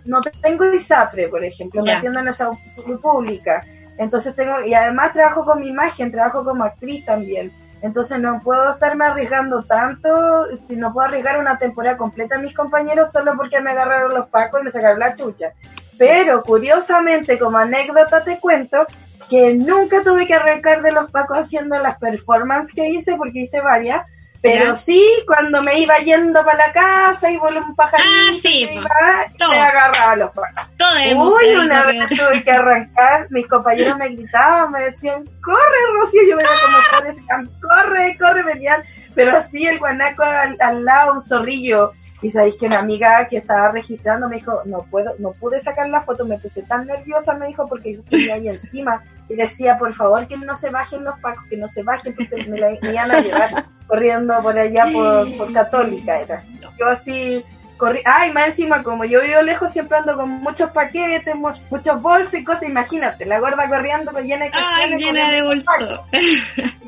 Speaker 4: No, tengo ISAPRE, por ejemplo, me atiendo en la salud pública. Entonces tengo, y además trabajo con mi imagen, trabajo como actriz también. Entonces no puedo estarme arriesgando tanto, si no puedo arriesgar una temporada completa a mis compañeros solo porque me agarraron los pacos y me sacaron la chucha. Pero curiosamente, como anécdota te cuento que nunca tuve que arrancar de los pacos haciendo las performances que hice, porque hice varias, pero sí, cuando me iba yendo para la casa y voló un pajarito, ah, sí, me, iba, agarraba los pacos. Uy, una vez tuve que arrancar, mis compañeros me gritaban, me decían, corre Rocío, yo veía como corre, corre, corre, venían, pero así el guanaco al, al lado, un zorrillo, y sabéis que una amiga que estaba registrando me dijo, no puedo, no pude sacar la foto, me puse tan nerviosa, me dijo, porque yo tenía ahí encima. Y decía, por favor, que no se bajen los pacos, que no se bajen, porque me, la, iban a llevar corriendo por allá por, por Católica. Era. Yo así, corrí, ay, más encima, como yo vivo lejos, siempre ando con muchos paquetes, muchos bolsos y cosas, imagínate, la gorda corriendo con llena de
Speaker 2: Ay, llena de bolsos.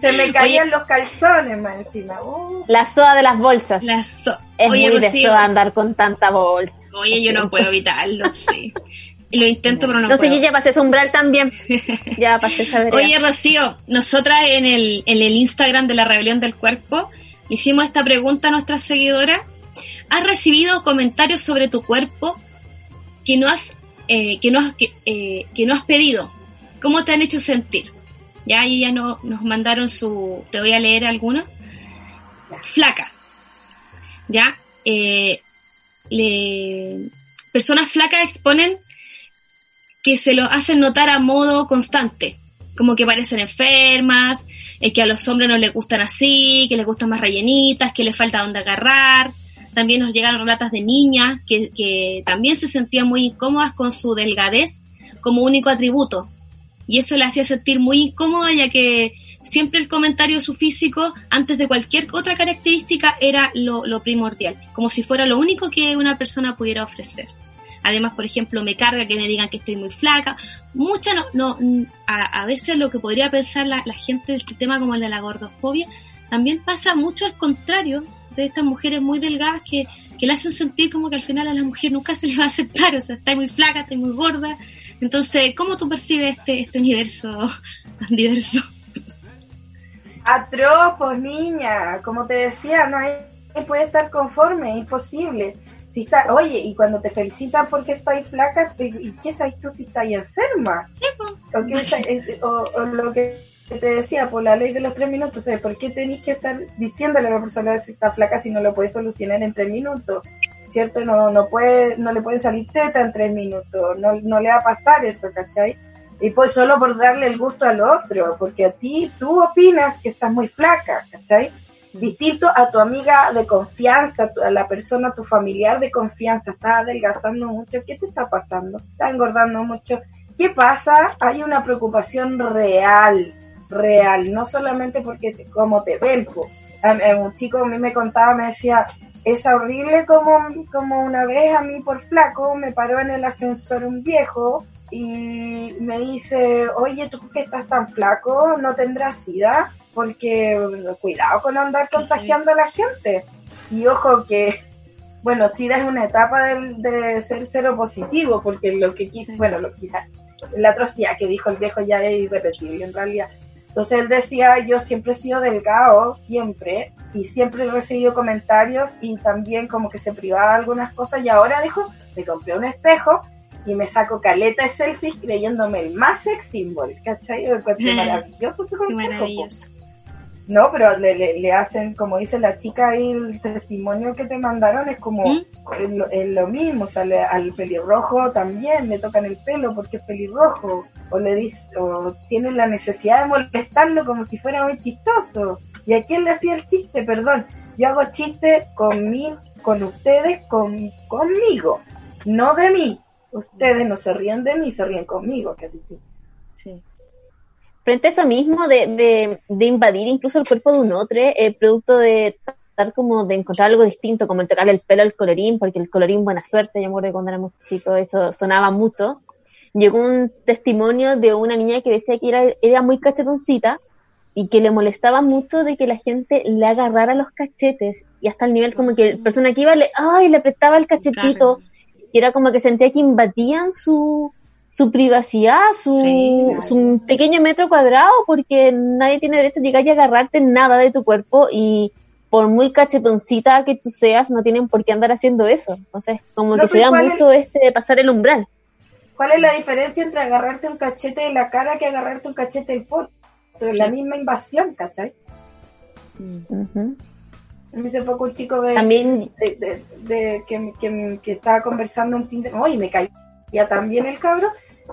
Speaker 4: Se me caían los calzones más encima. Uh.
Speaker 1: La soda de las bolsas.
Speaker 2: La so
Speaker 1: es muy de soda andar con tanta bolsa.
Speaker 2: Oye, yo no puedo evitarlo, sí. Lo intento, pero no,
Speaker 1: no
Speaker 2: puedo.
Speaker 1: sé, yo ya pasé ese umbral también. ya pasé esa vereda.
Speaker 2: Oye, Rocío, nosotras en el, en el Instagram de la Rebelión del Cuerpo hicimos esta pregunta a nuestra seguidora ¿Has recibido comentarios sobre tu cuerpo que no has, eh, que no has, que, eh, que, no has pedido? ¿Cómo te han hecho sentir? Ya ahí ya no, nos mandaron su, te voy a leer algunos. Flaca. Ya, eh, le, personas flacas exponen que se lo hacen notar a modo constante, como que parecen enfermas, que a los hombres no les gustan así, que les gustan más rellenitas, que les falta donde agarrar, también nos llegaron relatos de niñas que, que también se sentían muy incómodas con su delgadez como único atributo. Y eso le hacía sentir muy incómoda ya que siempre el comentario de su físico antes de cualquier otra característica era lo primordial, como si fuera lo único que una persona pudiera ofrecer. Además, por ejemplo, me carga que me digan que estoy muy flaca. Mucha no, no a, a veces lo que podría pensar la, la gente del tema como el de la gordofobia, también pasa mucho al contrario de estas mujeres muy delgadas que, que le hacen sentir como que al final a la mujer nunca se le va a aceptar, o sea, está muy flaca, está muy gorda. Entonces, ¿cómo tú percibes este, este universo tan diverso?
Speaker 4: Atroz, niña, como te decía, no hay puede estar conforme, imposible. Si está, oye, y cuando te felicitan porque estás flaca, ¿y qué sabes tú si estás enferma? o, o, lo que te decía, por la ley de los tres minutos, ¿por qué tenéis que estar diciéndole a la persona si está flaca si no lo puedes solucionar en tres minutos? ¿Cierto? No, no, puede, no le pueden salir teta en tres minutos, no, no le va a pasar eso, ¿cachai? Y pues solo por darle el gusto al otro, porque a ti tú opinas que estás muy flaca, ¿cachai? Distinto a tu amiga de confianza, a la persona, tu familiar de confianza, está adelgazando mucho, ¿qué te está pasando? Está engordando mucho. ¿Qué pasa? Hay una preocupación real, real, no solamente porque como te ven. Un chico a mí me contaba, me decía, es horrible como, como una vez a mí por flaco me paró en el ascensor un viejo y me dice, oye, tú que estás tan flaco, no tendrás sida porque cuidado con andar contagiando a la gente. Y ojo que, bueno, SIDA es una etapa de, de ser cero positivo, porque lo que quise, bueno, lo quizás, la atrocidad que dijo el viejo ya es irrepetible en realidad. Entonces él decía, yo siempre he sido delgado, siempre, y siempre he recibido comentarios y también como que se privaba algunas cosas y ahora dijo, me compré un espejo y me saco caleta de selfies creyéndome el más sex symbol, ¿cachai? maravilloso ese consejo. No, pero le, le, hacen, como dice la chica ahí, el testimonio que te mandaron es como ¿Mm? lo mismo, sale al pelirrojo también le tocan el pelo porque es pelirrojo, o le dice, o tienen la necesidad de molestarlo como si fuera muy chistoso. ¿Y a quién le hacía el chiste? Perdón, yo hago chiste conmigo, con ustedes, con, conmigo, no de mí. Ustedes no se ríen de mí, se ríen conmigo, que
Speaker 1: frente a eso mismo de, de, invadir incluso el cuerpo de un otro, eh, producto de tratar como de encontrar algo distinto, como el tocarle el pelo al colorín, porque el colorín, buena suerte, yo me acuerdo cuando éramos chicos, eso sonaba mucho. Llegó un testimonio de una niña que decía que era, era muy cachetoncita y que le molestaba mucho de que la gente le agarrara los cachetes y hasta el nivel como que la persona que iba le, ay, le apretaba el cachetito y era como que sentía que invadían su, su privacidad, su, su pequeño metro cuadrado, porque nadie tiene derecho a llegar y agarrarte nada de tu cuerpo y por muy cachetoncita que tú seas, no tienen por qué andar haciendo eso. Entonces, como que se da mucho este de pasar el umbral.
Speaker 4: ¿Cuál es la diferencia entre agarrarte un cachete de la cara que agarrarte un cachete del poto? Es la misma invasión, ¿cachai? Me hizo poco un chico de,
Speaker 1: También...
Speaker 4: de, que, que, que, estaba conversando un fin de... Oye, me caí ya también el cabro.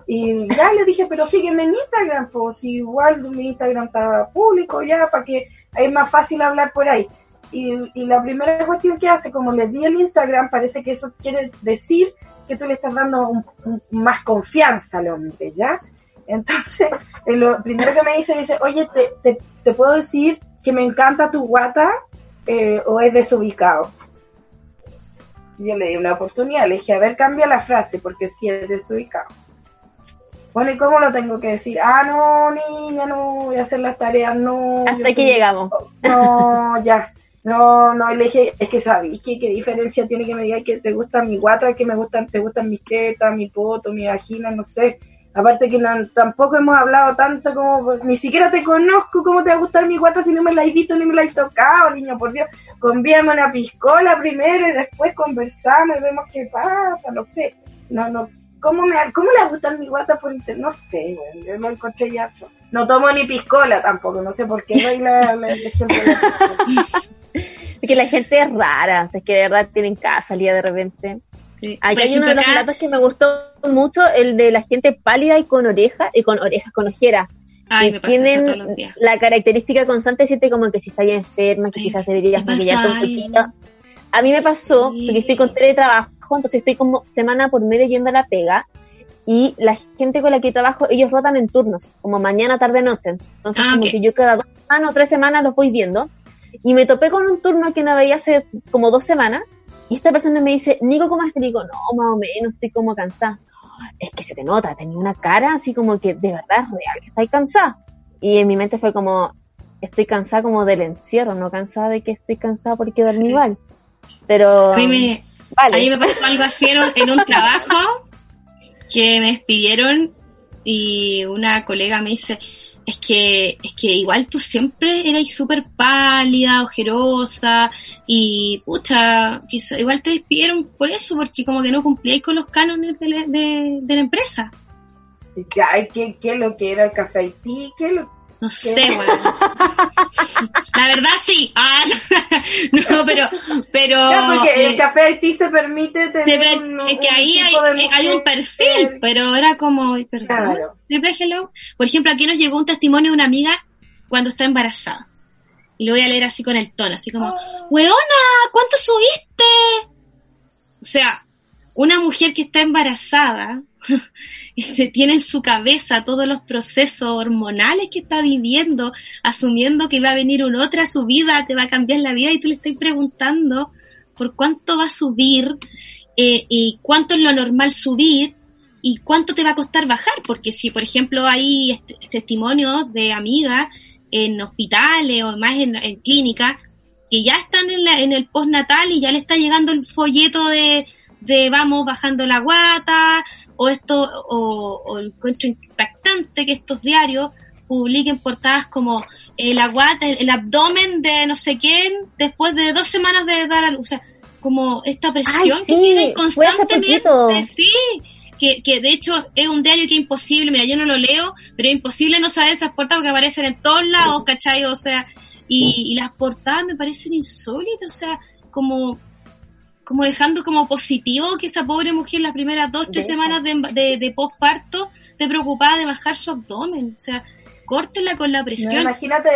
Speaker 4: Y ya le dije, pero sígueme en Instagram, pues igual mi Instagram está público ya, para que es más fácil hablar por ahí. Y, la primera cuestión que hace, como le di el Instagram, parece que eso quiere decir que tú le estás dando más confianza al hombre, ¿ya? Entonces, lo primero que me dice, dice, oye, ¿te, te, te puedo decir que me encanta tu guata eh, o es desubicado? Yo le di una oportunidad, le dije, a ver, cambia la frase, porque si es desubicado. Bueno, ¿y cómo lo tengo que decir? Ah, no, niña, no, voy a hacer las tareas, no.
Speaker 1: Hasta aquí llegamos.
Speaker 4: No, ya. No, no, le dije, es que sabes, ¿qué, ¿qué diferencia tiene que me diga que te gusta mi guata, que me gustan, te gustan mis tetas, mi poto, mi vagina, no sé? Aparte que no, tampoco hemos hablado tanto como, ni siquiera te conozco cómo te va a gustar mi guata si no me la has visto ni me la has tocado, niño, por Dios. Convíame una piscola primero y después conversamos y vemos qué pasa, no sé. No, no, ¿cómo, me, cómo le va a gustar mi guata por internet? No sé, güey, yo lo encontré ya. No tomo ni piscola tampoco, no sé por qué doy la, la,
Speaker 1: Porque la gente es rara, o sea, es que de verdad tienen casa día de repente. Sí. hay uno de los relatos que me gustó mucho, el de la gente pálida y con orejas, y con orejas, con ojeras.
Speaker 2: Ay, me tienen todos los días.
Speaker 1: la característica constante siente como que si está ya enferma, que quizás deberías maquillarte un poquito. A mí me pasó, porque estoy con teletrabajo, entonces estoy como semana por medio yendo a la pega, y la gente con la que trabajo, ellos rotan en turnos, como mañana, tarde, noche. Entonces, ah, como que yo cada dos semanas o tres semanas los voy viendo. Y me topé con un turno que no veía hace como dos semanas, y esta persona me dice, Nico, ¿cómo estás? Y digo, no, más o menos, estoy como cansada. Es que se te nota, tenía una cara así como que de verdad es real que estáis cansada. Y en mi mente fue como, estoy cansada como del encierro, no cansada de que estoy cansada porque dormí mal. Pero
Speaker 2: A mí me, a mí me pasó algo así en un, en un trabajo que me despidieron y una colega me dice, es que, es que igual tú siempre eras súper pálida, ojerosa y pucha, quizá, igual te despidieron por eso, porque como que no cumplíais con los cánones de la, de, la empresa.
Speaker 4: Ya, ¿y ¿qué, qué es lo que era el café Haití? ¿Qué lo
Speaker 2: No sé, weón. La verdad sí. Ah, no, pero, pero.
Speaker 4: Porque
Speaker 2: eh,
Speaker 4: el café Haití se permite tener
Speaker 2: se ve-
Speaker 4: un,
Speaker 2: es que
Speaker 4: un
Speaker 2: ahí
Speaker 4: tipo
Speaker 2: hay,
Speaker 4: de
Speaker 2: eh, hay un perfil, pero era como, perdón,
Speaker 4: Claro.
Speaker 2: triple hello. Por ejemplo, aquí nos llegó un testimonio de una amiga cuando está embarazada. Y lo voy a leer así con el tono, así como, weona, ¿cuánto subiste? O sea, una mujer que está embarazada tiene en su cabeza todos los procesos hormonales que está viviendo, asumiendo que va a venir una otra su vida, te va a cambiar la vida y tú le estás preguntando por cuánto va a subir eh, y cuánto es lo normal subir y cuánto te va a costar bajar, porque si por ejemplo hay est- testimonios de amigas en hospitales o más en, en clínicas que ya están en, la- en el postnatal y ya le está llegando el folleto de, de vamos bajando la guata o esto o, o encuentro impactante que estos diarios publiquen portadas como eh, la guata, el, el abdomen de no sé quién después de dos semanas de dar a luz, o sea, como esta presión que
Speaker 1: sí,
Speaker 2: tienen
Speaker 1: fue hace
Speaker 2: constantemente, sí, que, que de hecho es un diario que es imposible, mira, yo no lo leo, pero es imposible no saber esas portadas porque aparecen en todos lados, ¿cachai? O sea, y, y las portadas me parecen insólitas, o sea, como como dejando como positivo que esa pobre mujer las primeras dos, tres semanas de, de, de posparto esté preocupada de bajar su abdomen, o sea, córtela con la
Speaker 4: No,
Speaker 2: presión.
Speaker 4: imagínate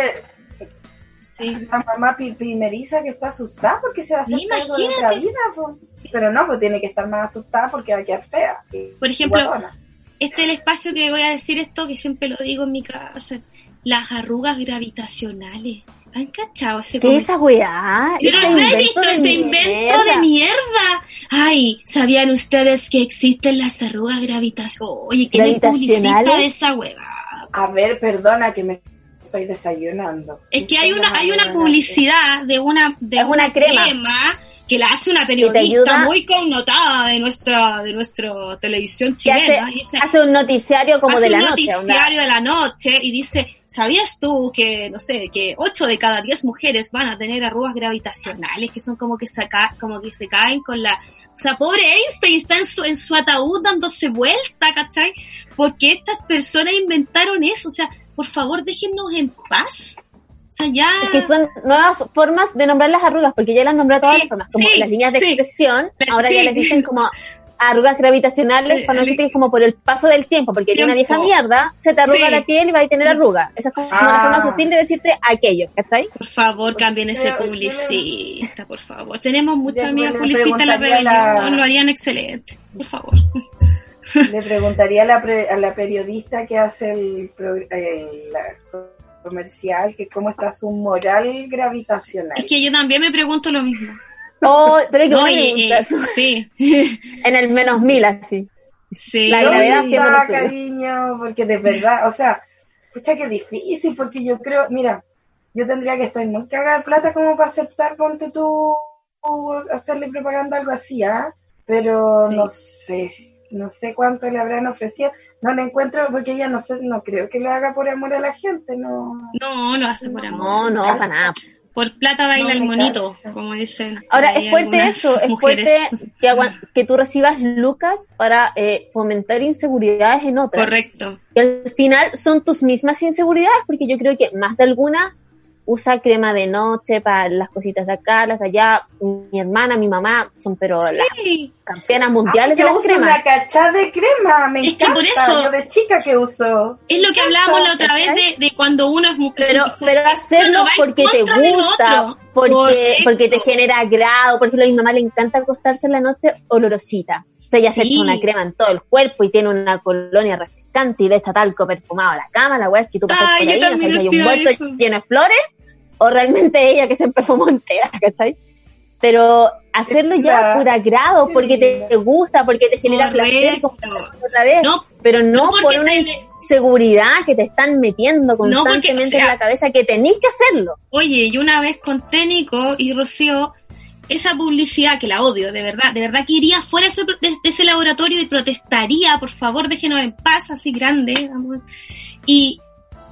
Speaker 2: Sí.
Speaker 4: la mamá primeriza que está asustada porque se va a hacer
Speaker 2: Sí,
Speaker 4: cargo de otra
Speaker 2: imagínate.
Speaker 4: vida. po. Pero no, pues tiene que estar más asustada porque va a quedar fea.
Speaker 2: Por ejemplo, este es el espacio que voy a decir esto que siempre lo digo en mi casa, las arrugas gravitacionales. ¿Han cachado ese
Speaker 1: ¿Qué es esa weá?
Speaker 2: Pero
Speaker 1: Ese
Speaker 2: no he
Speaker 1: invento
Speaker 2: visto ese invento de
Speaker 1: mierda.
Speaker 2: Ay, ¿sabían ustedes que existen las arrugas gravitacionales? Oye, ¿quién es publicista de esa hueva?
Speaker 4: A ver, perdona que me estoy desayunando.
Speaker 2: Es que hay una, hay una publicidad de una, de
Speaker 1: Es una crema.
Speaker 2: Que la hace una periodista muy connotada de nuestra, de nuestra televisión chilena.
Speaker 1: hace,
Speaker 2: y dice,
Speaker 1: hace un noticiario como
Speaker 2: hace
Speaker 1: de la
Speaker 2: un
Speaker 1: noche. onda.
Speaker 2: noticiario de la noche y dice, ¿sabías tú que, no sé, que 8 de cada 10 mujeres van a tener arrugas gravitacionales que son como que, saca, como que se caen con la... O sea, pobre Einstein está en su, en su ataúd dándose vuelta, ¿cachai? Porque estas personas inventaron eso, o sea, por favor déjennos en paz. O sea, ya...
Speaker 1: Es que son nuevas formas de nombrar las arrugas, porque ya las nombró todas
Speaker 2: Sí,
Speaker 1: las formas, como
Speaker 2: sí,
Speaker 1: las líneas de
Speaker 2: sí.
Speaker 1: expresión, ahora
Speaker 2: sí.
Speaker 1: ya les dicen como arrugas gravitacionales,
Speaker 2: Eh,
Speaker 1: para es como por el paso del tiempo, porque de una vieja mierda se te arruga
Speaker 2: Sí.
Speaker 1: la piel y va a tener arruga. Esa es como una
Speaker 4: Ah.
Speaker 1: forma sutil de decirte aquello, ¿cachai?
Speaker 2: Por favor, cambien ese publicista, por favor. Tenemos muchas amigas publicistas en la rebelión,
Speaker 4: la-
Speaker 2: lo harían excelente, por favor.
Speaker 4: Le preguntaría a la, pre- a la periodista que hace el, la comercial que cómo está su moral gravitacional.
Speaker 2: Es que yo también me pregunto lo mismo.
Speaker 1: Oh, pero hay que
Speaker 2: No, y- y- sí,
Speaker 1: en el menos mil así.
Speaker 2: sí.
Speaker 1: La
Speaker 4: ¿Dónde
Speaker 1: gravedad haciendo lo
Speaker 4: cariño? Porque de verdad, o sea, escucha que difícil, porque yo creo, mira, yo tendría que estar muy cagada de plata como para aceptar, ponte tú, hacerle propaganda algo así, ¿ah? Pero
Speaker 1: Sí.
Speaker 4: no sé, no sé cuánto le habrán ofrecido. No le encuentro, porque ella no sé, no creo que lo haga por amor a la gente, no.
Speaker 2: No, lo hace por amor.
Speaker 1: No, no, para nada.
Speaker 2: Por plata baila
Speaker 4: No
Speaker 2: el monito,
Speaker 4: cansa.
Speaker 2: como dicen.
Speaker 1: Ahora, es fuerte eso, es
Speaker 2: mujeres.
Speaker 1: fuerte que, que tú recibas lucas para eh, fomentar inseguridades en otras.
Speaker 2: Correcto.
Speaker 1: Y al final son tus mismas inseguridades, porque yo creo que más de alguna usa crema de noche para las cositas de acá, las de allá. Mi hermana, mi mamá son pero las campeonas mundiales de
Speaker 4: yo
Speaker 1: las
Speaker 4: uso
Speaker 1: cremas.
Speaker 4: una cachada de crema, me
Speaker 2: Es que
Speaker 4: encanta.
Speaker 2: por eso-
Speaker 4: Yo de chica que uso.
Speaker 2: es lo que hablábamos la otra vez de, de cuando uno es mujer.
Speaker 1: Pero, pero hacerlo porque te gusta, porque,
Speaker 2: Correcto.
Speaker 1: porque te genera agrado. Por ejemplo, a mi mamá le encanta acostarse en la noche olorosita. O sea, ella se
Speaker 2: Sí.
Speaker 1: echa una crema en todo el cuerpo y tiene una colonia y le echa talco perfumado a la cama. La weá es que tú pasas
Speaker 2: Ay,
Speaker 1: por
Speaker 2: yo
Speaker 1: ahí, no
Speaker 2: también
Speaker 1: sabes si hay un
Speaker 2: eso.
Speaker 1: lleno de flores o realmente ella que se perfumó entera, ¿cachai? Pero hacerlo ya por agrado, porque te gusta, porque te genera placer, otra vez,
Speaker 2: No,
Speaker 1: pero no, por una seguridad que te están metiendo constantemente en la cabeza que tenéis que hacerlo.
Speaker 2: Oye, y una vez con Técnico y Rocío, esa publicidad que la odio, de verdad, de verdad que iría fuera de ese, laboratorio y protestaría, por favor, déjenos en paz, así grande. Y,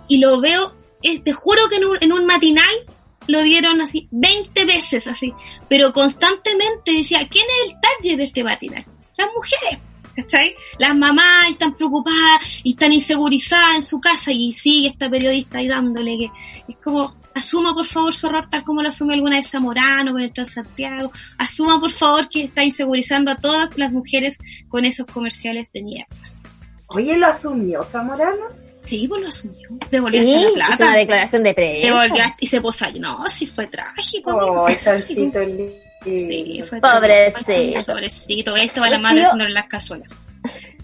Speaker 2: y lo veo, eh, te juro que en un, en un matinal lo dieron así 20 veces, así, pero constantemente decía, ¿quién es el target de este matinal? Las mujeres. ¿Cachai? Las mamás están preocupadas y están insegurizadas en su casa y sigue esta periodista ahí dándole que es como, asuma por favor su error tal como lo asume alguna de Zamorano con el Transantiago, asuma por favor que está insegurizando a todas las mujeres con esos comerciales de mierda.
Speaker 4: Oye, ¿lo asumió Zamorano?
Speaker 2: Sí, pues lo asumió. Devolvió sí, la plata.
Speaker 1: una declaración de prensa.
Speaker 2: Devolvió y se ahí. No, sí fue trágico.
Speaker 4: Oh, chancito
Speaker 2: Sí, fue
Speaker 1: pobrecito.
Speaker 2: Pobrecito. Esto va la madre haciéndole las cazuelas.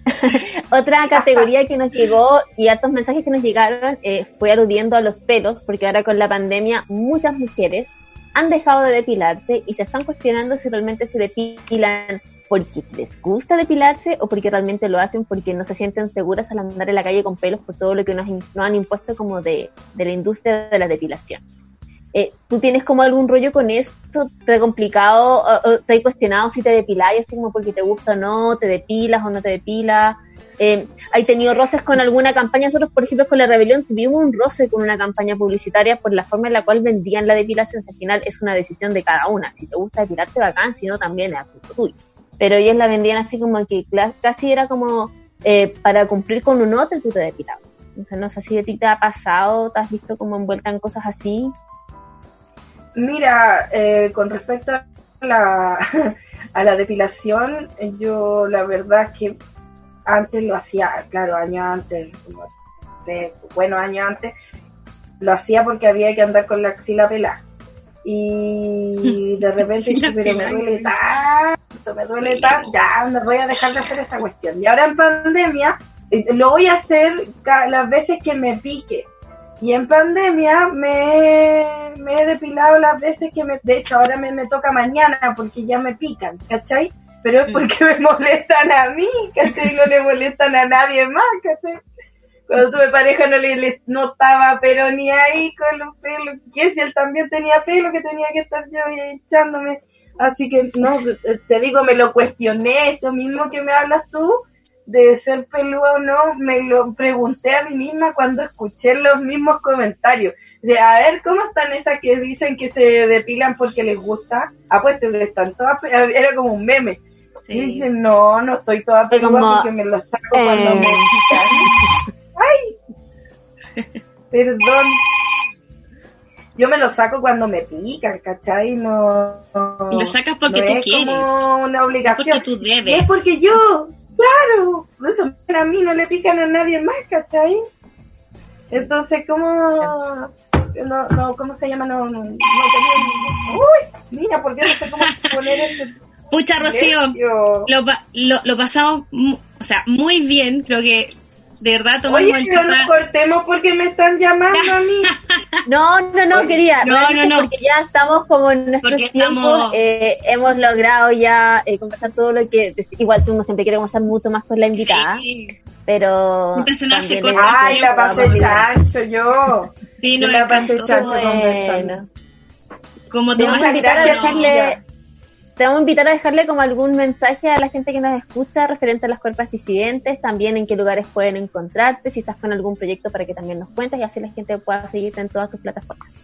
Speaker 1: Otra categoría que nos llegó y hartos mensajes que nos llegaron eh, fue aludiendo a los pelos, porque ahora con la pandemia muchas mujeres han dejado de depilarse y se están cuestionando si realmente se depilan porque les gusta depilarse o porque realmente lo hacen porque no se sienten seguras al andar en la calle con pelos por todo lo que nos, han impuesto como de, de la industria de la depilación. Eh, ¿Tú tienes como algún rollo con esto? ¿Te ha complicado? ¿Te has cuestionado si te depilas, así como porque te gusta o no? ¿Te depilas o no te depilas? Eh, ¿Hay tenido roces con alguna campaña? Nosotros, por ejemplo, con la rebelión tuvimos un roce con una campaña publicitaria por la forma en la cual vendían la depilación. al final es una decisión de cada una. Si te gusta depilarte, bacán, si no, también es asunto tuyo. Pero ellos la vendían así como que casi era como eh, para cumplir con un otro, tú te depilabas. Sea, no sé si a ti te ha pasado, te has visto como envuelta en cosas así.
Speaker 4: Mira, eh, con respecto a la, a la depilación, yo la verdad es que antes lo hacía, claro, años antes, de, bueno, años antes, lo hacía porque había que andar con la axila pelada. Y de repente dije, pero me duele tanto, me duele tanto, ya, me voy a dejar de hacer esta cuestión. Y ahora en pandemia, eh, lo voy a hacer las veces que me pique y en pandemia me, he depilado las veces que me... De hecho, ahora me, me toca mañana porque ya me pican, ¿cachai? Pero es mm. porque me molestan a mí, ¿cachai? No le molestan a nadie más, ¿cachai? Cuando tuve pareja no le, notaba pero ni ahí con los pelos. Que si él también tenía pelo, que tenía que estar yo echándome. Así que no, te digo, me lo cuestioné, esto mismo que me hablas tú, de ser peluda o no, me lo pregunté a mí misma cuando escuché los mismos comentarios. De a ver, ¿cómo están esas que dicen que se depilan porque les gusta? Ah, pues están todas, era como un meme. Y dicen, no, no estoy toda peluda porque me lo saco cuando me eh. pican. ¡Ay! Perdón. Yo me lo saco cuando me pican, ¿cachai? No.
Speaker 2: Y lo sacas porque tú quieres.
Speaker 4: Como una obligación.
Speaker 2: Es porque tú debes.
Speaker 4: Es porque yo, Claro, eso a mí no le pican a nadie más, ¿cachai? Entonces, ¿cómo, no, no, ¿cómo se llama? No, no, no Uy, mira, ¿por qué no sé cómo poner este...
Speaker 2: Pucha, Rocío, lo, lo, lo pasamos, o sea, muy bien, creo que de verdad tomamos
Speaker 4: Oye, no nos cortemos porque me están llamando a mí.
Speaker 1: No, no, no, quería. No, no, no. Porque ya estamos como en nuestro tiempo. Eh, hemos logrado ya eh, conversar todo lo que. Igual uno siempre quiere conversar mucho más con la invitada. Sí. Pero.
Speaker 4: Ay, la pasé chancho yo.
Speaker 2: Sí, no,
Speaker 4: la pasé chancho conversando.
Speaker 2: Como
Speaker 1: te vas a invitar a dejarle te vamos a invitar a dejarle como algún mensaje a la gente que nos escucha referente a las cuerpos disidentes, también en qué lugares pueden encontrarte, si estás con algún proyecto para que también nos cuentes y así la gente pueda seguirte en todas tus plataformas.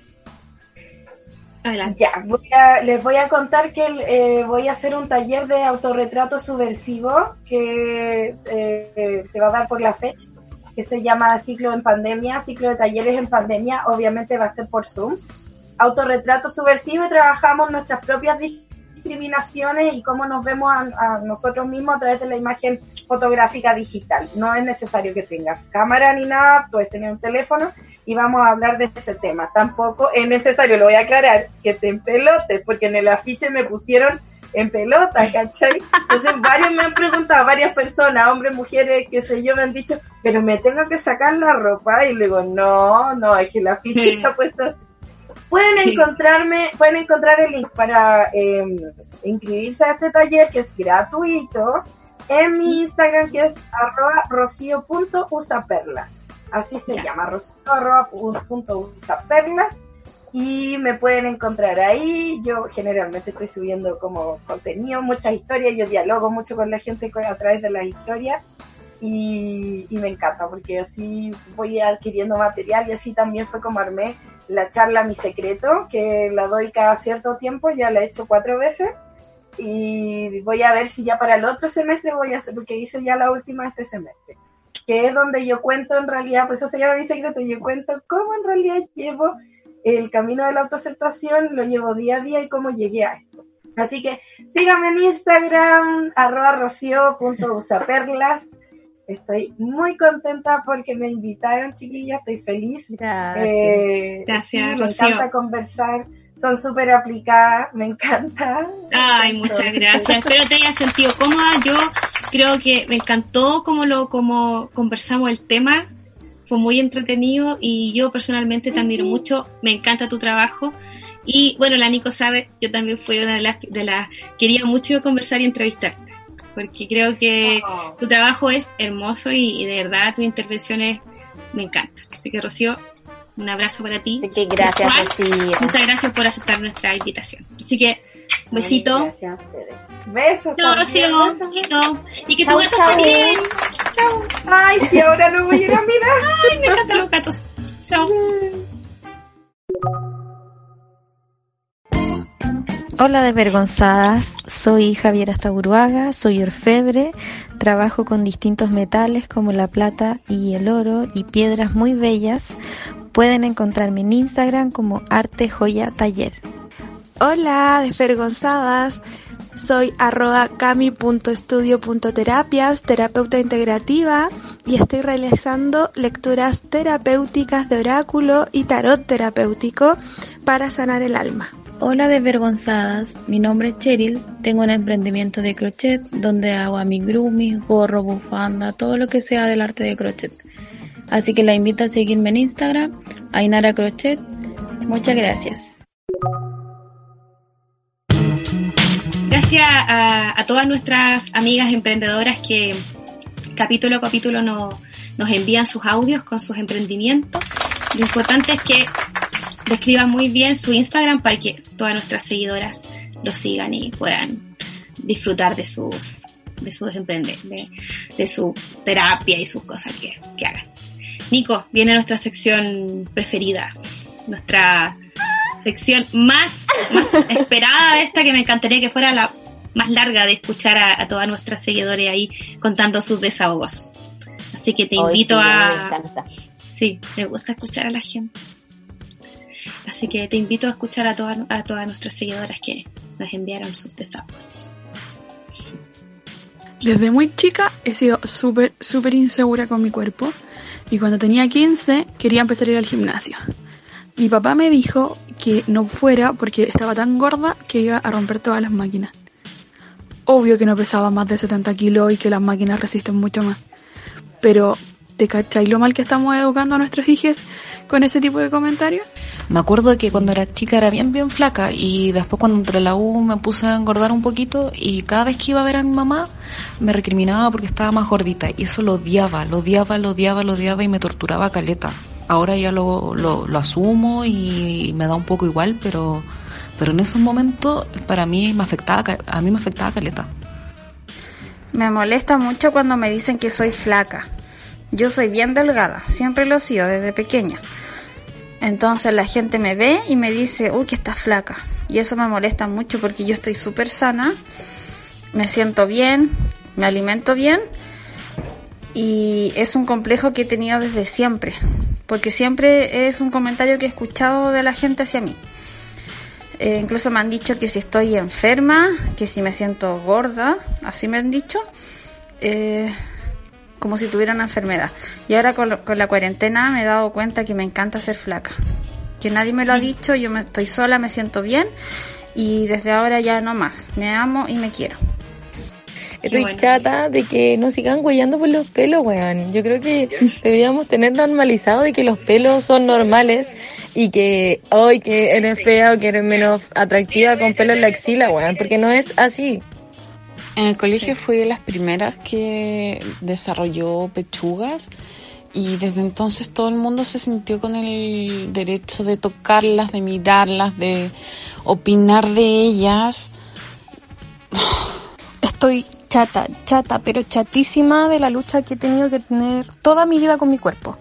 Speaker 4: Adelante. Ya, les voy a contar que eh, voy a hacer un taller de autorretrato subversivo que eh, se va a dar por la fecha, que se llama Ciclo en Pandemia, Ciclo de Talleres en Pandemia, obviamente va a ser por Zoom. Autorretrato subversivo y trabajamos nuestras propias discriminaciones y cómo nos vemos a, nosotros mismos a través de la imagen fotográfica digital. No es necesario que tengas cámara ni nada, puedes tener un teléfono y vamos a hablar de ese tema. Tampoco es necesario, lo voy a aclarar, que te empelotes, porque en el afiche me pusieron en pelota, ¿cachai? Entonces varios me han preguntado, varias personas, hombres, mujeres, qué sé yo, me han dicho, pero me tengo que sacar la ropa y luego, no, no, es que la afiche está puesta Pueden encontrarme, pueden encontrar el link para em, inscribirse a este taller que es gratuito. en mi Instagram que es arroba rocío.usaperlas. Así se llama, rocío.usaperlas. Y me pueden encontrar ahí. Yo generalmente estoy subiendo como contenido, muchas historias. Yo dialogo mucho con la gente a través de las historias. Y, y, me encanta porque así voy adquiriendo material y así también fue como armé la charla Mi Secreto, que la doy cada cierto tiempo, ya la he hecho cuatro veces y voy a ver si ya para el otro semestre voy a hacer, porque hice ya la última este semestre, que es donde yo cuento en realidad, pues eso se llama Mi Secreto, yo cuento cómo en realidad llevo el camino de la autoaceptación, lo llevo día a día y cómo llegué a esto. Así que síganme en Instagram, arroba rocio.usaperlas Estoy muy contenta porque me invitaron, chiquillas, estoy feliz.
Speaker 2: Gracias. Eh,
Speaker 4: Gracias, Me encanta conversar, son súper aplicadas, me encanta.
Speaker 2: Ay, muchas gracias. Espero te haya sentido cómoda. Yo creo que me encantó como lo como conversamos el tema. Fue muy entretenido y yo personalmente te admiro mucho. Me encanta tu trabajo. Y bueno, la Nico sabe, yo también fui una de las, de las quería mucho conversar y entrevistar porque creo que oh. tu trabajo es hermoso y, de verdad tus intervenciones me encantan. Así que Rocío, un abrazo para ti.
Speaker 1: gracias, Rocío.
Speaker 2: Muchas gracias por aceptar nuestra invitación. Así que, besito.
Speaker 4: Gracias Besos.
Speaker 2: Chao, Rocío. Besito. Y que tu gato esté bien. Chao.
Speaker 4: Ay, que ahora no voy a ir a mirar.
Speaker 2: Ay, me encantan los gatos. Chao.
Speaker 5: Hola desvergonzadas, soy Javier Astaburuaga, soy orfebre, trabajo con distintos metales como la plata y el oro y piedras muy bellas. Pueden encontrarme en Instagram como Arte Joya Taller.
Speaker 6: Hola desvergonzadas, soy arroba cami.estudio.terapias, terapeuta integrativa y estoy realizando lecturas terapéuticas de oráculo y tarot terapéutico para sanar el alma.
Speaker 7: Hola desvergonzadas, mi nombre es Cheryl, tengo un emprendimiento de crochet donde hago amigurumi, gorro, bufanda, todo lo que sea del arte de crochet. Así que la invito a seguirme en Instagram, Ainara Crochet. Muchas gracias.
Speaker 2: Gracias a, todas nuestras amigas emprendedoras que capítulo a capítulo nos envían sus audios con sus emprendimientos. Lo importante es que describan muy bien su Instagram para que todas nuestras seguidoras lo sigan y puedan disfrutar de sus de sus emprende, de, su terapia y sus cosas que, que hagan. Nico, viene nuestra sección preferida, nuestra sección más, más esperada esta que me encantaría que fuera la más larga de escuchar a, todas nuestras seguidores ahí contando sus desahogos. Así que te invito a... Sí, me gusta escuchar a la gente. Así que te invito a escuchar a, todas a todas nuestras seguidoras que nos enviaron sus desahogos.
Speaker 8: Desde muy chica he sido súper, súper insegura con mi cuerpo y cuando tenía 15 quería empezar a ir al gimnasio. Mi papá me dijo que no fuera porque estaba tan gorda que iba a romper todas las máquinas. Obvio que no pesaba más de 70 kilos y que las máquinas resisten mucho más. Pero, ¿te cachai lo mal que estamos educando a nuestros hijos con ese tipo de comentarios?
Speaker 9: Me acuerdo que cuando era chica era bien, bien flaca y después cuando entré a la U me puse a engordar un poquito y cada vez que iba a ver a mi mamá me recriminaba porque estaba más gordita y eso lo odiaba, lo odiaba, lo odiaba, lo odiaba y me torturaba caleta. Ahora ya lo, lo, lo asumo y me da un poco igual, pero, pero en esos momentos para mí me afectaba, a mí me afectaba caleta.
Speaker 10: Me molesta mucho cuando me dicen que soy flaca. Yo soy bien delgada, siempre lo he sido desde pequeña. Entonces la gente me ve y me dice, uy, que estás flaca. Y eso me molesta mucho porque yo estoy súper sana, me siento bien, me alimento bien y es un complejo que he tenido desde siempre, porque siempre es un comentario que he escuchado de la gente hacia mí. Eh, incluso me han dicho que si estoy enferma, que si me siento gorda, así me han dicho. Eh, como si tuviera una enfermedad. Y ahora con, la cuarentena me he dado cuenta que me encanta ser flaca. Que nadie me lo ha dicho, yo me estoy sola, me siento bien y desde ahora ya no más. Me amo y me quiero.
Speaker 5: Estoy chata de que nos sigan huellando por los pelos, weón. Yo creo que deberíamos tener normalizado de que los pelos son normales y que hoy que eres fea o que eres menos atractiva con pelo en la axila, weón, porque no es así.
Speaker 11: En el colegio
Speaker 2: Sí.
Speaker 11: fui de las primeras que desarrolló pechugas y desde entonces todo el mundo se sintió con el derecho de tocarlas, de mirarlas, de opinar de ellas.
Speaker 12: Estoy chata, chata, pero chatísima de la lucha que he tenido que tener toda mi vida con mi cuerpo.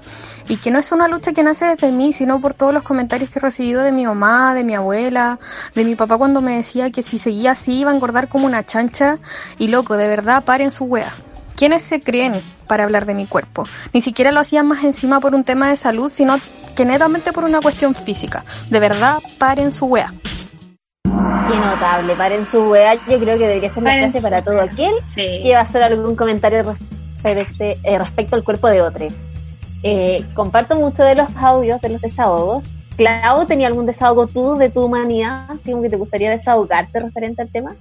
Speaker 12: Y que no es una lucha que nace desde mí, sino por todos los comentarios que he recibido de mi mamá, de mi abuela, de mi papá cuando me decía que si seguía así iba a engordar como una chancha. Y loco, de verdad, paren su wea. ¿Quiénes se creen para hablar de mi cuerpo? Ni siquiera lo hacían más encima por un tema de salud, sino que netamente por una cuestión física. De verdad, paren su wea.
Speaker 1: Qué notable, paren su wea. Yo creo que debería ser la frase para todo aquel
Speaker 2: Sí.
Speaker 1: que va a hacer algún comentario referente, eh, respecto al cuerpo de otro. Eh, comparto mucho de los audios, de los desahogos. Clau, ¿tenía algún desahogo tú de tu humanidad? ¿Así como que te gustaría desahogarte referente al tema?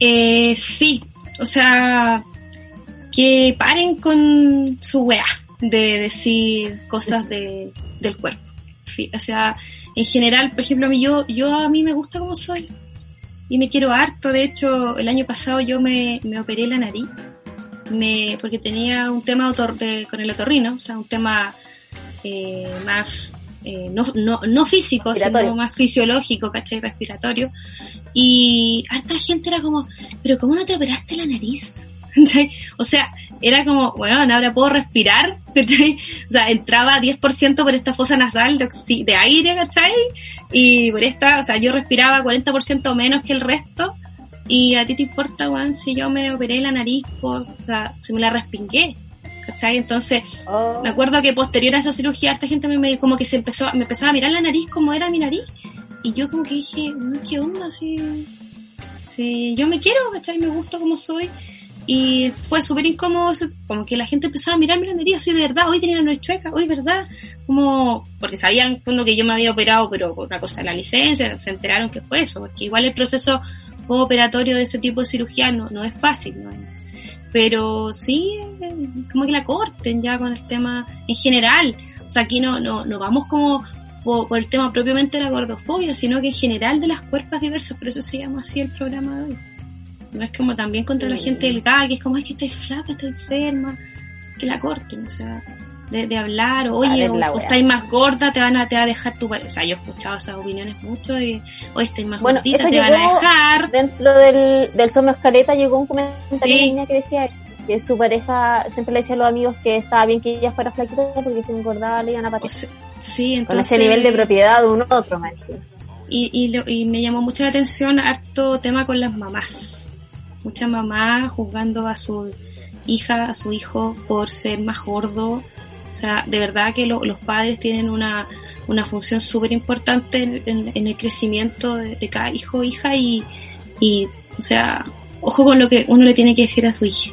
Speaker 2: Eh, sí, o sea, que paren con su weá de decir cosas de, del cuerpo. Sí, O sea, en general, por ejemplo, a mí, yo, yo a mí me gusta como soy y me quiero harto. De hecho, el año pasado yo me, me operé la nariz me, porque tenía un tema otor- de- con el otorrino, o sea, un tema eh, más eh, no, no, no físico, sino más fisiológico, ¿cachai? Respiratorio. Y harta gente era como, pero ¿cómo no te operaste la nariz? O sea, era como, bueno, ahora puedo respirar, ¿cachai? O sea, entraba 10% por esta fosa nasal de, oxi- de aire, ¿cachai? Y por esta, o sea, yo respiraba 40% menos que el resto. Y a ti te importa, weón, si yo me operé la nariz por, o sea, si me la respingué, ¿cachai? Entonces,
Speaker 1: Oh,
Speaker 2: me acuerdo que posterior a esa cirugía, harta gente me, me- como que se empezó, me empezó a mirar la nariz como era mi nariz. Y yo como que dije, "Mm, ¿qué onda? Si, si yo me quiero, ¿cachai? Me gusto como soy. Y fue súper incómodo, como que la gente empezaba a mirarme la nariz así de verdad, hoy tenía la nariz chueca, hoy verdad, como, porque sabían cuando que yo me había operado, pero por una cosa de la licencia, se enteraron que fue eso, porque igual el proceso operatorio de ese tipo de cirugía no, no es fácil, ¿no? pero sí, eh, como que la corten ya con el tema en general, o sea, aquí no, no, no vamos como por, por el tema propiamente de la gordofobia, sino que en general de las cuerpos diversas, por eso se llama así el programa de hoy. No es como también contra la gente delgada, que es como, es que estáis flaca, estáis enferma, que la corten, o sea, de, de hablar, oye, o, o estáis más gorda, te van a, te va a dejar tu pare- O sea, yo he escuchado esas opiniones mucho, y, o estáis más
Speaker 1: Bueno,
Speaker 2: gordita, te van a dejar.
Speaker 1: dentro del, del Somos Caleta llegó un comentario
Speaker 2: Sí.
Speaker 1: niña que decía que su pareja siempre le decía a los amigos que estaba bien que ella fuera flaquita porque si engordaba le iban a patear.
Speaker 2: Sí,
Speaker 1: Con
Speaker 2: entonces...
Speaker 1: ese nivel de propiedad de un otro, decía.
Speaker 2: Y, y, y me llamó mucho la atención harto tema con las mamás. Muchas mamás juzgando a su hija, a su hijo por ser más gordo. O sea, de verdad que lo- los padres tienen una, una función súper importante en, en- en el crecimiento de, de cada hijo o hija y, y, o sea, ojo con lo que uno le tiene que decir a su hija.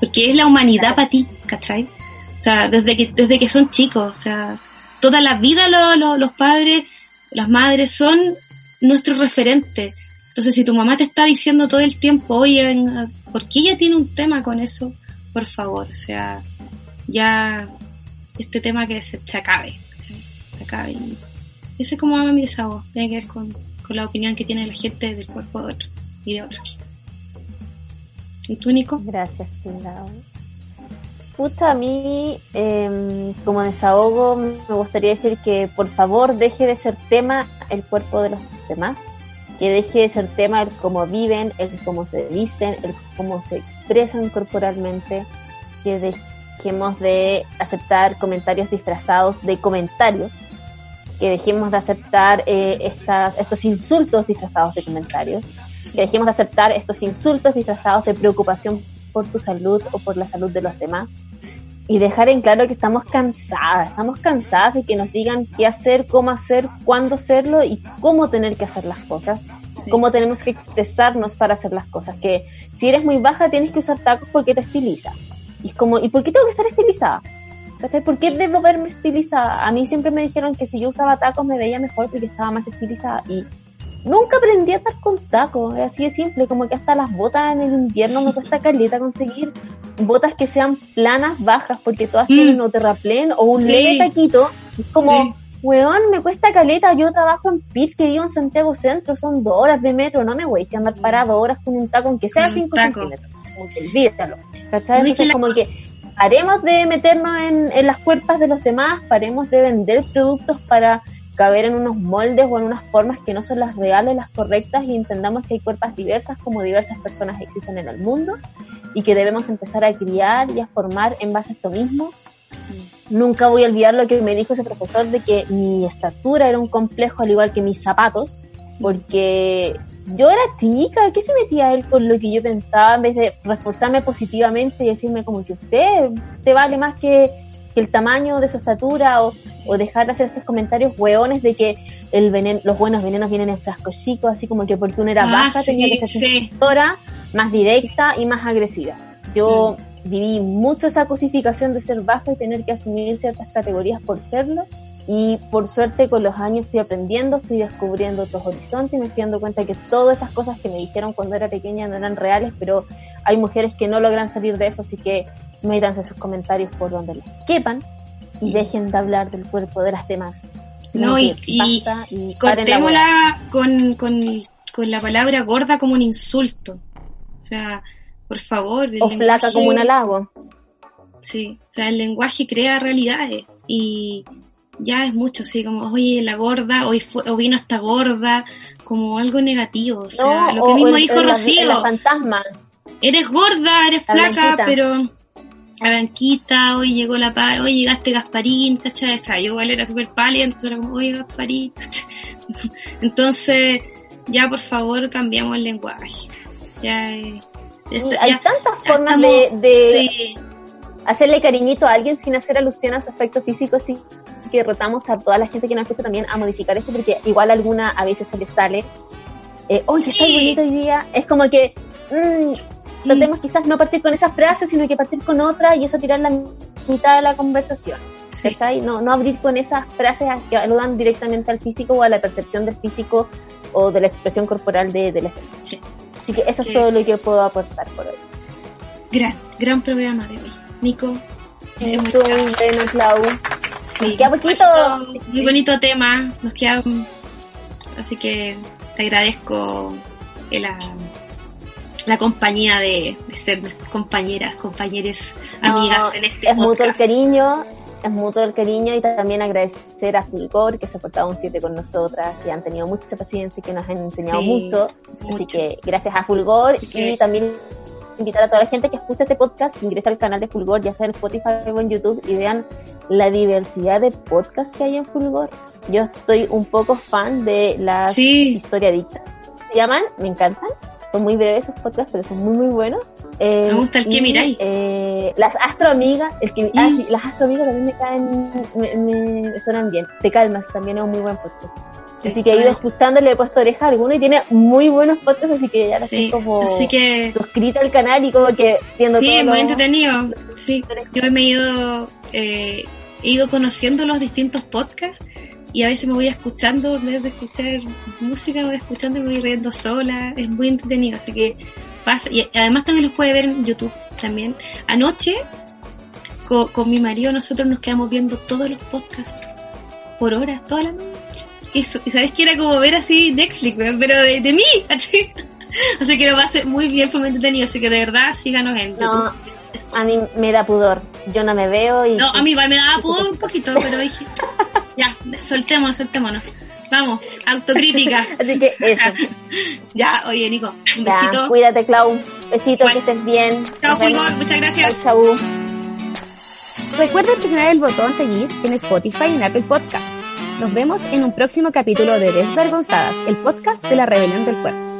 Speaker 2: Porque es la humanidad para ti, ¿cachai? O sea, desde que, desde que son chicos, o sea, toda la vida lo- lo- los padres, las madres son nuestro referente. Entonces, si tu mamá te está diciendo todo el tiempo, oye, ¿por qué ella tiene un tema con eso? Por favor, o sea, ya este tema que se, acabe, se acabe. Ese es como ama mi desahogo, tiene que ver con, la opinión que tiene la gente del cuerpo de otro y de otros. ¿Y tú, Nico?
Speaker 1: Gracias, Linda. Puta, a mí, eh, como desahogo, me gustaría decir que por favor deje de ser tema el cuerpo de los demás, que deje de ser tema el cómo viven, el cómo se visten, el cómo se expresan corporalmente, que dejemos de aceptar comentarios disfrazados de comentarios, que dejemos de aceptar eh, estas, estos insultos disfrazados de comentarios, que dejemos de aceptar estos insultos disfrazados de preocupación por tu salud o por la salud de los demás y dejar en claro que estamos cansadas, estamos cansadas de que nos digan qué hacer, cómo hacer, cuándo hacerlo y cómo tener que hacer las cosas, cómo tenemos que expresarnos para hacer las cosas, que si eres muy baja tienes que usar tacos porque te estiliza. Y es como, ¿y por qué tengo que estar estilizada? ¿Por qué debo verme estilizada? A mí siempre me dijeron que si yo usaba tacos me veía mejor porque estaba más estilizada y nunca aprendí a estar con tacos, es así de simple, como que hasta las botas en el invierno me cuesta caleta conseguir botas que sean planas, bajas, porque todas tienen o terraplén o un
Speaker 2: Sí.
Speaker 1: leve taquito, es como, weón, me cuesta caleta, yo trabajo en PIT, que vivo en Santiago Centro, son dos horas de metro, no me voy a andar parado dos horas con un taco, aunque sea
Speaker 2: Con un
Speaker 1: 5
Speaker 2: taco.
Speaker 1: centímetros, como que olvídalo. Entonces
Speaker 2: la-
Speaker 1: como que paremos de meternos en, en las cuerpas de los demás, paremos de vender productos para caber en unos moldes o en unas formas que no son las reales, las correctas, y entendamos que hay cuerpos diversas como diversas personas existen en el mundo y que debemos empezar a criar y a formar en base a esto mismo. Nunca voy a olvidar lo que me dijo ese profesor de que mi estatura era un complejo al igual que mis zapatos, porque yo era chica, ¿qué se metía él con lo que yo pensaba en vez de reforzarme positivamente y decirme como que usted te vale más que, que el tamaño de su estatura o, o dejar de hacer estos comentarios hueones de que el venen, los buenos venenos vienen en frascos chicos, así como que porque uno era
Speaker 2: Ah,
Speaker 1: baja
Speaker 2: sí,
Speaker 1: tenía que ser
Speaker 2: sí.
Speaker 1: más directa y más agresiva. Yo viví mucho esa cosificación de ser baja y tener que asumir ciertas categorías por serlo. Y por suerte con los años fui aprendiendo, fui descubriendo otros horizontes y me fui dando cuenta que todas esas cosas que me dijeron cuando era pequeña no eran reales, pero hay mujeres que no logran salir de eso, así que métanse sus comentarios por donde les quepan y dejen de hablar del cuerpo de las demás.
Speaker 2: No, y, y cortémosla con, con, con la palabra gorda como un insulto. O sea, por favor. el
Speaker 1: O flaca
Speaker 2: lenguaje-
Speaker 1: como un halago.
Speaker 2: Sí, o sea, el lenguaje crea realidades y ya es mucho, así como, oye, la gorda, hoy fue, o vino esta gorda, como algo negativo. O sea, lo que mismo dijo
Speaker 1: la-
Speaker 2: Rocío.
Speaker 1: la fantasma.
Speaker 2: Eres gorda, eres
Speaker 1: La
Speaker 2: flaca,
Speaker 1: blanquita.
Speaker 2: pero Blanquita, hoy llegó la pa hoy llegaste Gasparín, ¿cachai? O sea, yo igual era súper pálida, entonces era como, oye Gasparín, ¿cachai? Entonces, ya por favor cambiamos el lenguaje. Ya, eh, esto-
Speaker 1: hay
Speaker 2: ya-
Speaker 1: tantas formas de,
Speaker 2: estamos-
Speaker 1: de
Speaker 2: sí.
Speaker 1: hacerle cariñito a alguien sin hacer alusión a su aspecto físico, así que rotamos a toda la gente que nos escucha también a modificar eso, porque igual alguna a veces se les sale, eh, oye, está bonito hoy día, es como que mm, tratemos quizás no partir con esa frase, sino que partir con otra y eso tirar la mitad de la conversación. ¿cachai? No, no abrir con esas frases que aludan directamente al físico o a la percepción del físico o de la expresión corporal de, del espejo. Así que eso
Speaker 2: Sí.
Speaker 1: es todo lo que puedo aportar por hoy.
Speaker 2: Gran, gran programa de hoy. Nico.
Speaker 1: Muy bueno, Clau.
Speaker 2: Sí,
Speaker 1: queda poquito.
Speaker 2: bonito- muy bonito tema. Nos queda. Así que te agradezco la, la compañía de, de ser nuestras compañeras, compañeros, amigas en este
Speaker 1: es mutuo el
Speaker 2: podcast.
Speaker 1: cariño, es mutuo el cariño y también agradecer a Fulgor que se ha portado un 7 con nosotras, que han tenido mucha paciencia y que nos han enseñado
Speaker 2: Sí,
Speaker 1: mucho. Así que gracias a Fulgor y también invitar a toda la gente que escucha este podcast ingrese al canal de Fulgor, ya sea en Spotify o en YouTube, y vean la diversidad de podcasts que hay en Fulgor. Yo estoy un poco fan de las historiadictas. Se llaman, me encantan. Son muy breves esos podcasts, pero son muy, muy buenos. Eh,
Speaker 2: Me gusta el que
Speaker 1: y,
Speaker 2: miráis.
Speaker 1: eh, las astroamigas, el que, ah, sí, las astroamigas también me caen, me, me- suenan bien. Te calmas, también es un muy buen podcast. Así que he ido escuchando, le he puesto oreja a alguno y tiene muy buenos podcasts, así que ya la
Speaker 2: Sí,
Speaker 1: estoy como
Speaker 2: así que-
Speaker 1: suscrita al canal y como que viendo
Speaker 2: Sí, es muy entretenido. Sí, yo me he ido, eh, he ido conociendo los distintos podcasts y a veces me voy escuchando, en vez de escuchar música, voy escuchando y me voy riendo sola. Es muy entretenido, así que pasa. Y además también los puede ver en YouTube también. Anoche, co- con, mi marido, nosotros nos quedamos viendo todos los podcasts por horas, toda la noche. Y, sabes que era como ver así Netflix, pero de, de mí. Así que lo pasé muy bien, fue muy entretenido. Así que de verdad, síganos en
Speaker 1: No,
Speaker 2: YouTube.
Speaker 1: a mí me da pudor. Yo no me veo y...
Speaker 2: No, a mí igual me daba pudor un poquito, pero dije, ya, soltémonos, soltémonos. Vamos, autocrítica.
Speaker 1: Así que eso.
Speaker 2: ya, oye, Nico, un
Speaker 1: Ya,
Speaker 2: besito.
Speaker 1: cuídate, Clau. Besito, que estés bien.
Speaker 2: Chao. Fulgor, muchas gracias.
Speaker 1: Chau, chau.
Speaker 13: Recuerda presionar el botón seguir en Spotify y en Apple Podcast. Nos vemos en un próximo capítulo de Desvergonzadas, el podcast de la rebelión del cuerpo.